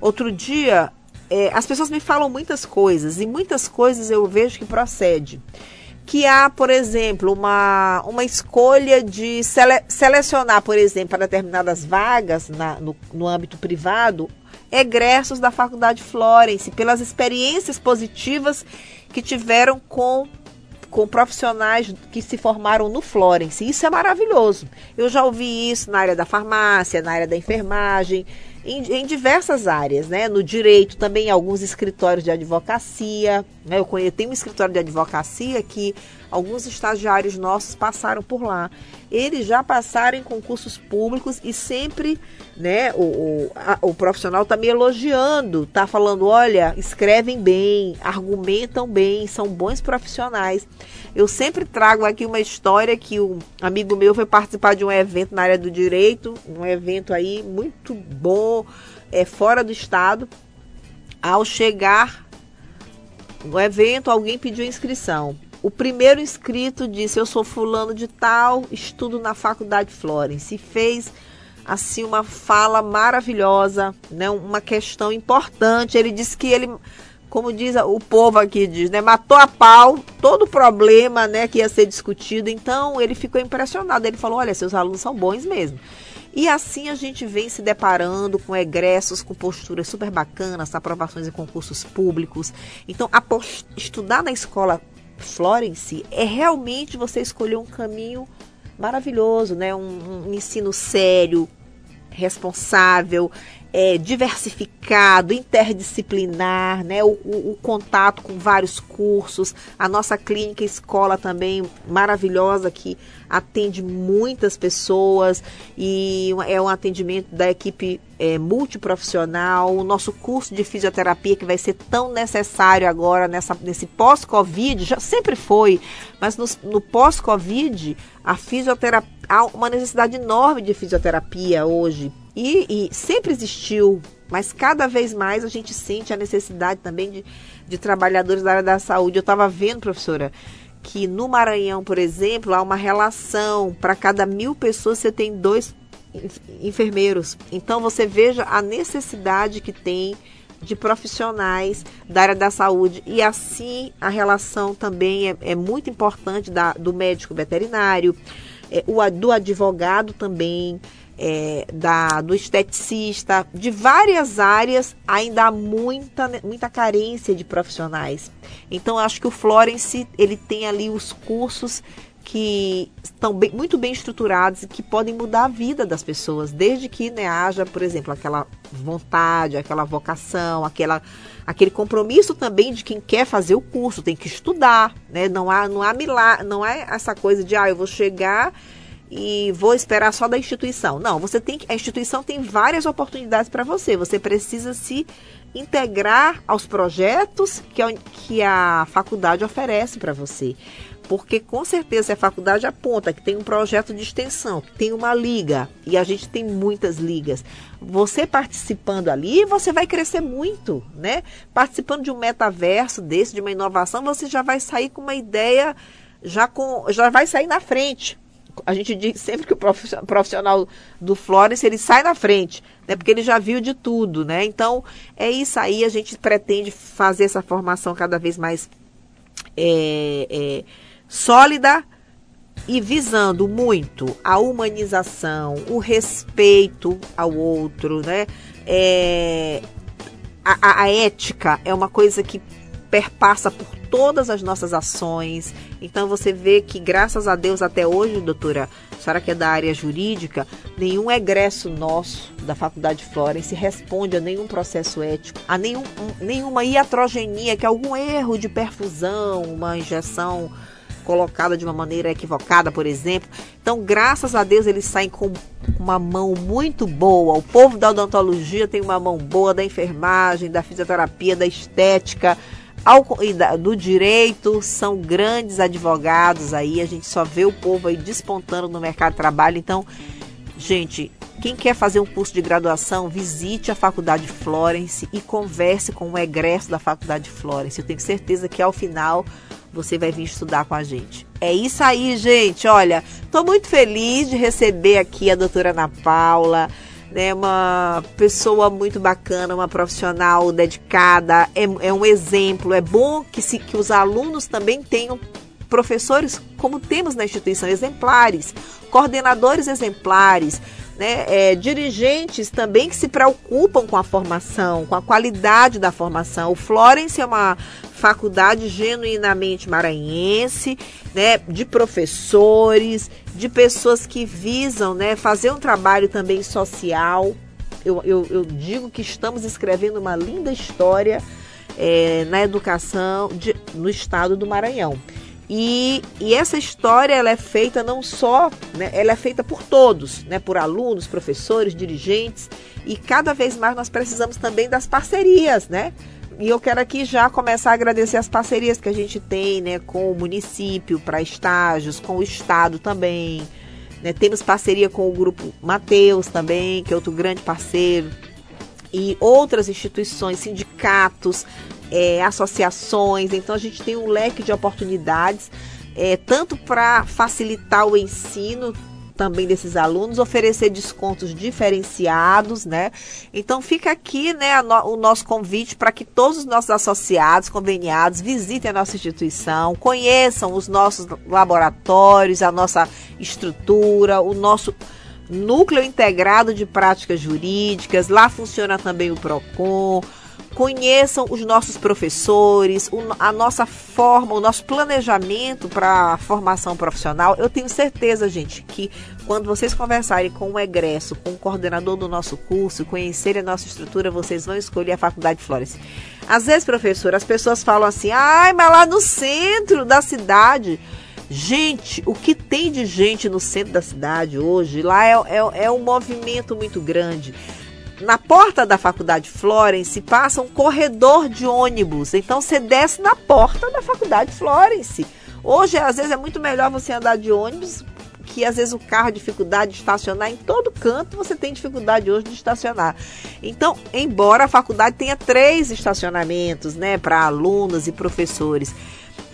outro dia é, as pessoas me falam muitas coisas e muitas coisas eu vejo que procede. Que há, por exemplo, uma, uma escolha de sele, selecionar, por exemplo, para determinadas vagas na, no, no âmbito privado, egressos da Faculdade Florence, pelas experiências positivas que tiveram com com profissionais que se formaram no Florence. Isso é maravilhoso. Eu já ouvi isso na área da farmácia, na área da enfermagem, em, em, diversas áreas, né? No direito, também alguns escritórios de advocacia. Né? Eu conheço, tem um escritório de advocacia que alguns estagiários nossos passaram por lá. Eles já passaram em concursos públicos e sempre, né, o, o, a, o profissional está me elogiando, está falando, olha, escrevem bem, argumentam bem, são bons profissionais. Eu sempre trago aqui uma história que um amigo meu foi participar de um evento na área do direito, um evento aí muito bom, é fora do estado. Ao chegar no evento, alguém pediu inscrição. O primeiro inscrito disse: Eu sou fulano de tal, estudo na Faculdade Florence. E fez assim uma fala maravilhosa, né? uma questão importante. Ele disse que ele, como diz o povo aqui diz, né? matou a pau todo o problema né? que ia ser discutido. Então ele ficou impressionado. Ele falou: Olha, seus alunos são bons mesmo. E assim a gente vem se deparando com egressos, com posturas super bacanas, aprovações em concursos públicos. Então, estudar na escola Florence é realmente você escolher um caminho maravilhoso, né? Um, um ensino sério, responsável, é, diversificado, interdisciplinar, né? O, o, o, contato com vários cursos, a nossa clínica escola também maravilhosa que atende muitas pessoas e é um atendimento da equipe é, multiprofissional, o nosso curso de fisioterapia que vai ser tão necessário agora nessa, nesse pós-Covid, já sempre foi, mas no, no pós-Covid a fisioterapia há uma necessidade enorme de fisioterapia hoje e, e, sempre existiu, mas cada vez mais a gente sente a necessidade também de, de trabalhadores da área da saúde. Eu estava vendo, professora, que no Maranhão, por exemplo, há uma relação. Para cada mil pessoas você tem dois enfermeiros. Então você veja a necessidade que tem de profissionais da área da saúde. E assim a relação também é, é muito importante da, do médico veterinário, é, o, do advogado também é, da, do esteticista, de várias áreas, ainda há muita, muita carência de profissionais. Então, acho que o Florence ele tem ali os cursos que estão bem, muito bem estruturados e que podem mudar a vida das pessoas, desde que né, haja, por exemplo, aquela vontade, aquela vocação, aquela, aquele compromisso também de quem quer fazer o curso, tem que estudar, né? Não há, não há milagre, não é essa coisa de ah, eu vou chegar e vou esperar só da instituição. Não, você tem que, a instituição tem várias oportunidades para você. Você precisa se integrar aos projetos que a, que a faculdade oferece para você. Porque com certeza a faculdade aponta que tem um projeto de extensão, tem uma liga, e a gente tem muitas ligas. Você participando ali, você vai crescer muito, né? Participando de um metaverso desse, de uma inovação, você já vai sair com uma ideia, já, com, já vai sair na frente a gente diz sempre que o profissional do Florence ele sai na frente, né? Porque ele já viu de tudo, né? Então é isso aí. A gente pretende fazer essa formação cada vez mais é, é, sólida e visando muito a humanização, o respeito ao outro, né? É, a, a ética é uma coisa que perpassa por todas as nossas ações. Então você vê que, graças a Deus, até hoje, doutora, a senhora que é da área jurídica, nenhum egresso nosso da Faculdade Florence responde a nenhum processo ético, a nenhum, nenhuma iatrogenia, que é algum erro de perfusão, uma injeção colocada de uma maneira equivocada, por exemplo. Então, graças a Deus, eles saem com uma mão muito boa. O povo da odontologia tem uma mão boa, da enfermagem, da fisioterapia, da estética ao, do direito, são grandes advogados aí, a gente só vê o povo aí despontando no mercado de trabalho. Então, gente, quem quer fazer um curso de graduação, visite a Faculdade Florence e converse com o egresso da Faculdade Florence. Eu tenho certeza que ao final você vai vir estudar com a gente. É isso aí, gente. Olha, estou muito feliz de receber aqui a doutora Ana Paula né, uma pessoa muito bacana, uma profissional dedicada, é, é um exemplo. É bom que, se, que os alunos também tenham professores, como temos na instituição, exemplares, coordenadores exemplares, né, é, dirigentes também que se preocupam com a formação, com a qualidade da formação. O Florence é uma faculdade genuinamente maranhense, né, de professores, de pessoas que visam né, fazer um trabalho também social. Eu, eu, eu digo que estamos escrevendo uma linda história é, na educação de, no estado do Maranhão. E, e, essa história ela é feita não só, né, ela é feita por todos, né, por alunos, professores, dirigentes, e cada vez mais nós precisamos também das parcerias, né? E eu quero aqui já começar a agradecer as parcerias que a gente tem, né, com o município para estágios, com o estado também. Né? Temos parceria com o grupo Mateus também, que é outro grande parceiro, e outras instituições, sindicatos, é, associações. Então a gente tem um leque de oportunidades, é, tanto para facilitar o ensino também desses alunos, oferecer descontos diferenciados, né? Então fica aqui, né, no, o nosso convite para que todos os nossos associados, conveniados, visitem a nossa instituição, conheçam os nossos laboratórios, a nossa estrutura, o nosso núcleo integrado de práticas jurídicas. Lá funciona também o Procon conheçam os nossos professores, a nossa forma, o nosso planejamento para a formação profissional. Eu tenho certeza, gente, que quando vocês conversarem com o egresso, com o coordenador do nosso curso, conhecerem a nossa estrutura, vocês vão escolher a Faculdade Flores. Às vezes, professor, as pessoas falam assim: ai, mas lá no centro da cidade. Gente, o que tem de gente no centro da cidade hoje, lá é, é, é um movimento muito grande. Na porta da Faculdade Florence passa um corredor de ônibus. Então você desce na porta da Faculdade Florence. Hoje, às vezes, é muito melhor você andar de ônibus que às vezes o carro dificuldade de estacionar em todo canto você tem dificuldade hoje de estacionar. Então, embora a faculdade tenha três estacionamentos, né, para alunos e professores.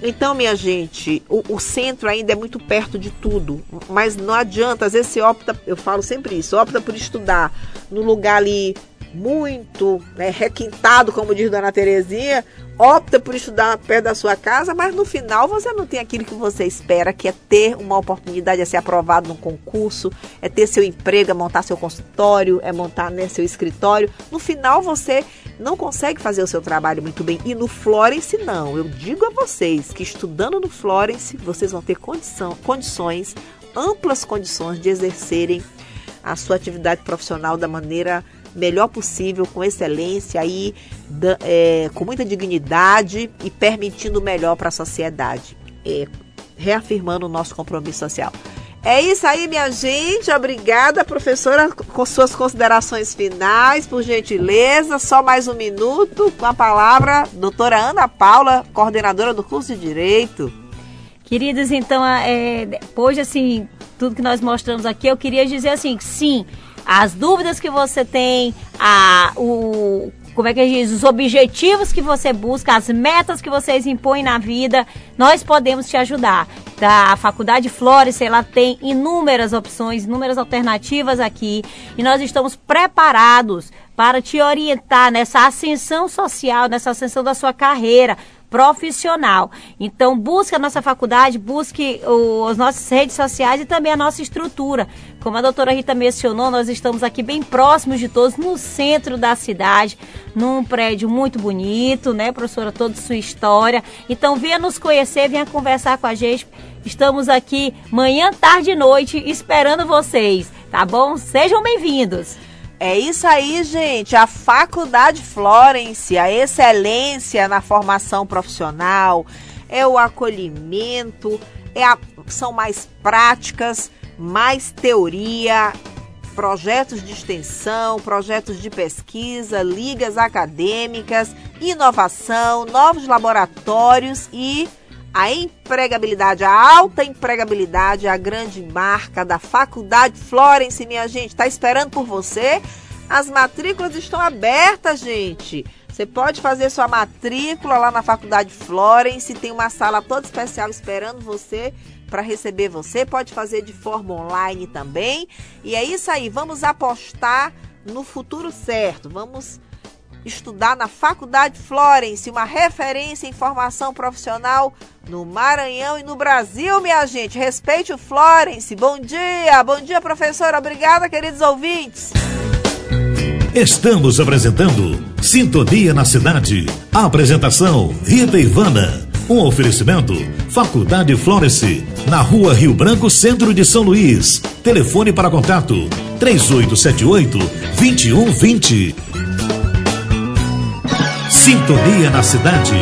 Então, minha gente, o, o, centro ainda é muito perto de tudo, mas não adianta, às vezes você opta, eu falo sempre isso, opta por estudar no lugar ali muito né, requintado, como diz Dona Terezinha, opta por estudar perto da sua casa, mas no final você não tem aquilo que você espera, que é ter uma oportunidade de ser aprovado num concurso, é ter seu emprego, é montar seu consultório, é montar né, seu escritório. No final você não consegue fazer o seu trabalho muito bem. E no Florence, não. Eu digo a vocês que estudando no Florence, vocês vão ter condição, condições, amplas condições de exercerem a sua atividade profissional da maneira melhor possível, com excelência e é, com muita dignidade e permitindo o melhor para a sociedade, é, reafirmando o nosso compromisso social. É isso aí, minha gente. Obrigada, professora, com suas considerações finais, por gentileza. Só mais um minuto com a palavra, doutora Ana Paula, coordenadora do curso de Direito. Queridos, então, é, depois assim, tudo que nós mostramos aqui, eu queria dizer assim, sim, as dúvidas que você tem, a, o, como é que diz, os objetivos que você busca, as metas que vocês impõem na vida, nós podemos te ajudar. Tá? A Faculdade Flores, ela tem inúmeras opções, inúmeras alternativas aqui e nós estamos preparados para te orientar nessa ascensão social, nessa ascensão da sua carreira, profissional. Então, busque a nossa faculdade, busque o, as nossas redes sociais e também a nossa estrutura. Como a doutora Rita mencionou, nós estamos aqui bem próximos de todos, no centro da cidade, num prédio muito bonito, né, professora? Toda sua história. Então, venha nos conhecer, venha conversar com a gente. Estamos aqui manhã, tarde e noite esperando vocês, tá bom? Sejam bem-vindos. É isso aí, gente. A Faculdade Florence, a excelência na formação profissional, é o acolhimento, é a, são mais práticas, mais teoria, projetos de extensão, projetos de pesquisa, ligas acadêmicas, inovação, novos laboratórios e a empregabilidade, a alta empregabilidade, a grande marca da Faculdade Florence, minha gente, está esperando por você. As matrículas estão abertas, gente. Você pode fazer sua matrícula lá na Faculdade Florence, tem uma sala toda especial esperando você para receber você. Pode fazer de forma online também. E é isso aí, vamos apostar no futuro certo. Vamos estudar na Faculdade Florence, uma referência em formação profissional no Maranhão e no Brasil, minha gente. Respeite o Florence. Bom dia, bom dia, professora. Obrigada, queridos ouvintes. Estamos apresentando Sintonia na Cidade. A apresentação Rita Ivana. Um oferecimento Faculdade Florence, na Rua Rio Branco, Centro de São Luís. Telefone para contato 3878 2120. Sintonia na Cidade.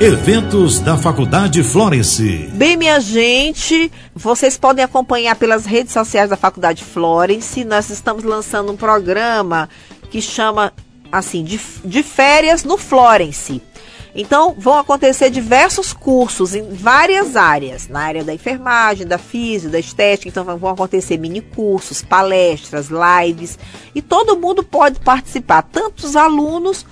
Eventos da Faculdade Florence. Bem, minha gente, vocês podem acompanhar pelas redes sociais da Faculdade Florence. Nós estamos lançando um programa que chama assim de, de férias no Florence. Então, vão acontecer diversos cursos em várias áreas, na área da enfermagem, da física, da estética. Então, vão acontecer mini cursos, palestras, lives, e todo mundo pode participar, tanto os alunos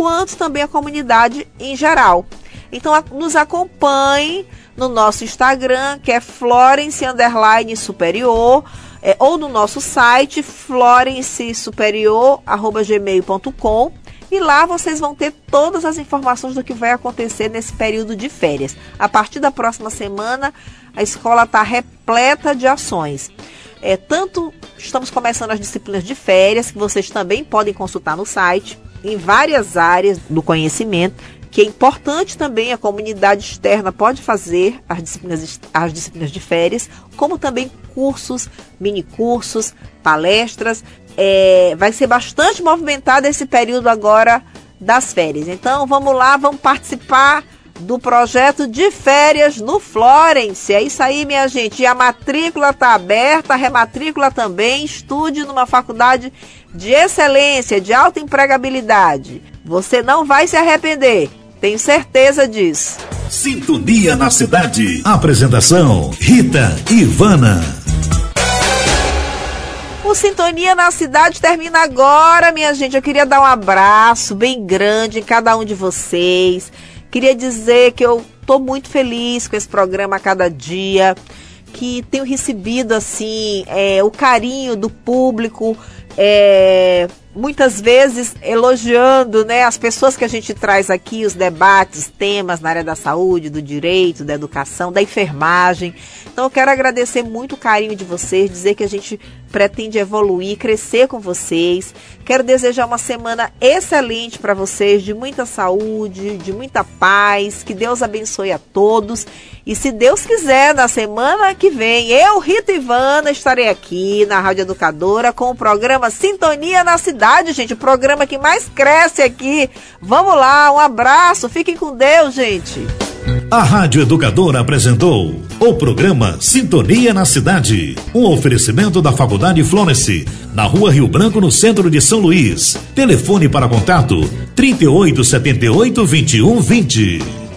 quanto também a comunidade em geral. Então nos acompanhe no nosso Instagram, que é Florence Underline Superior, é, ou no nosso site florencesuperior.gmail.com e lá vocês vão ter todas as informações do que vai acontecer nesse período de férias. A partir da próxima semana, a escola está repleta de ações. É, tanto estamos começando as disciplinas de férias, que vocês também podem consultar no site em várias áreas do conhecimento, que é importante também a comunidade externa pode fazer as disciplinas, as disciplinas de férias, como também cursos, mini cursos, palestras. É, vai ser bastante movimentado esse período agora das férias. Então vamos lá, vamos participar do projeto de férias no Florence. É isso aí, minha gente. E a matrícula está aberta, a rematrícula também. Estude numa faculdade de excelência, de alta empregabilidade. Você não vai se arrepender. Tenho certeza disso. Sintonia na cidade. Apresentação: Rita Ivana. O Sintonia na Cidade termina agora, minha gente. Eu queria dar um abraço bem grande em cada um de vocês. Queria dizer que eu estou muito feliz com esse programa a cada dia, que tenho recebido assim é, o carinho do público, é, muitas vezes elogiando né, as pessoas que a gente traz aqui, os debates, temas na área da saúde, do direito, da educação, da enfermagem. Então eu quero agradecer muito o carinho de vocês, dizer que a gente pretende evoluir, crescer com vocês. Quero desejar uma semana excelente para vocês, de muita saúde, de muita paz. Que Deus abençoe a todos. E se Deus quiser, na semana que vem, eu, Rita Ivana, estarei aqui na Rádio Educadora com o programa Sintonia na Cidade, gente. O programa que mais cresce aqui. Vamos lá, um abraço. Fiquem com Deus, gente. A Rádio Educadora apresentou o programa Sintonia na Cidade. Um oferecimento da Faculdade Florence, na rua Rio Branco, no centro de São Luís. Telefone para contato: 3878 2120.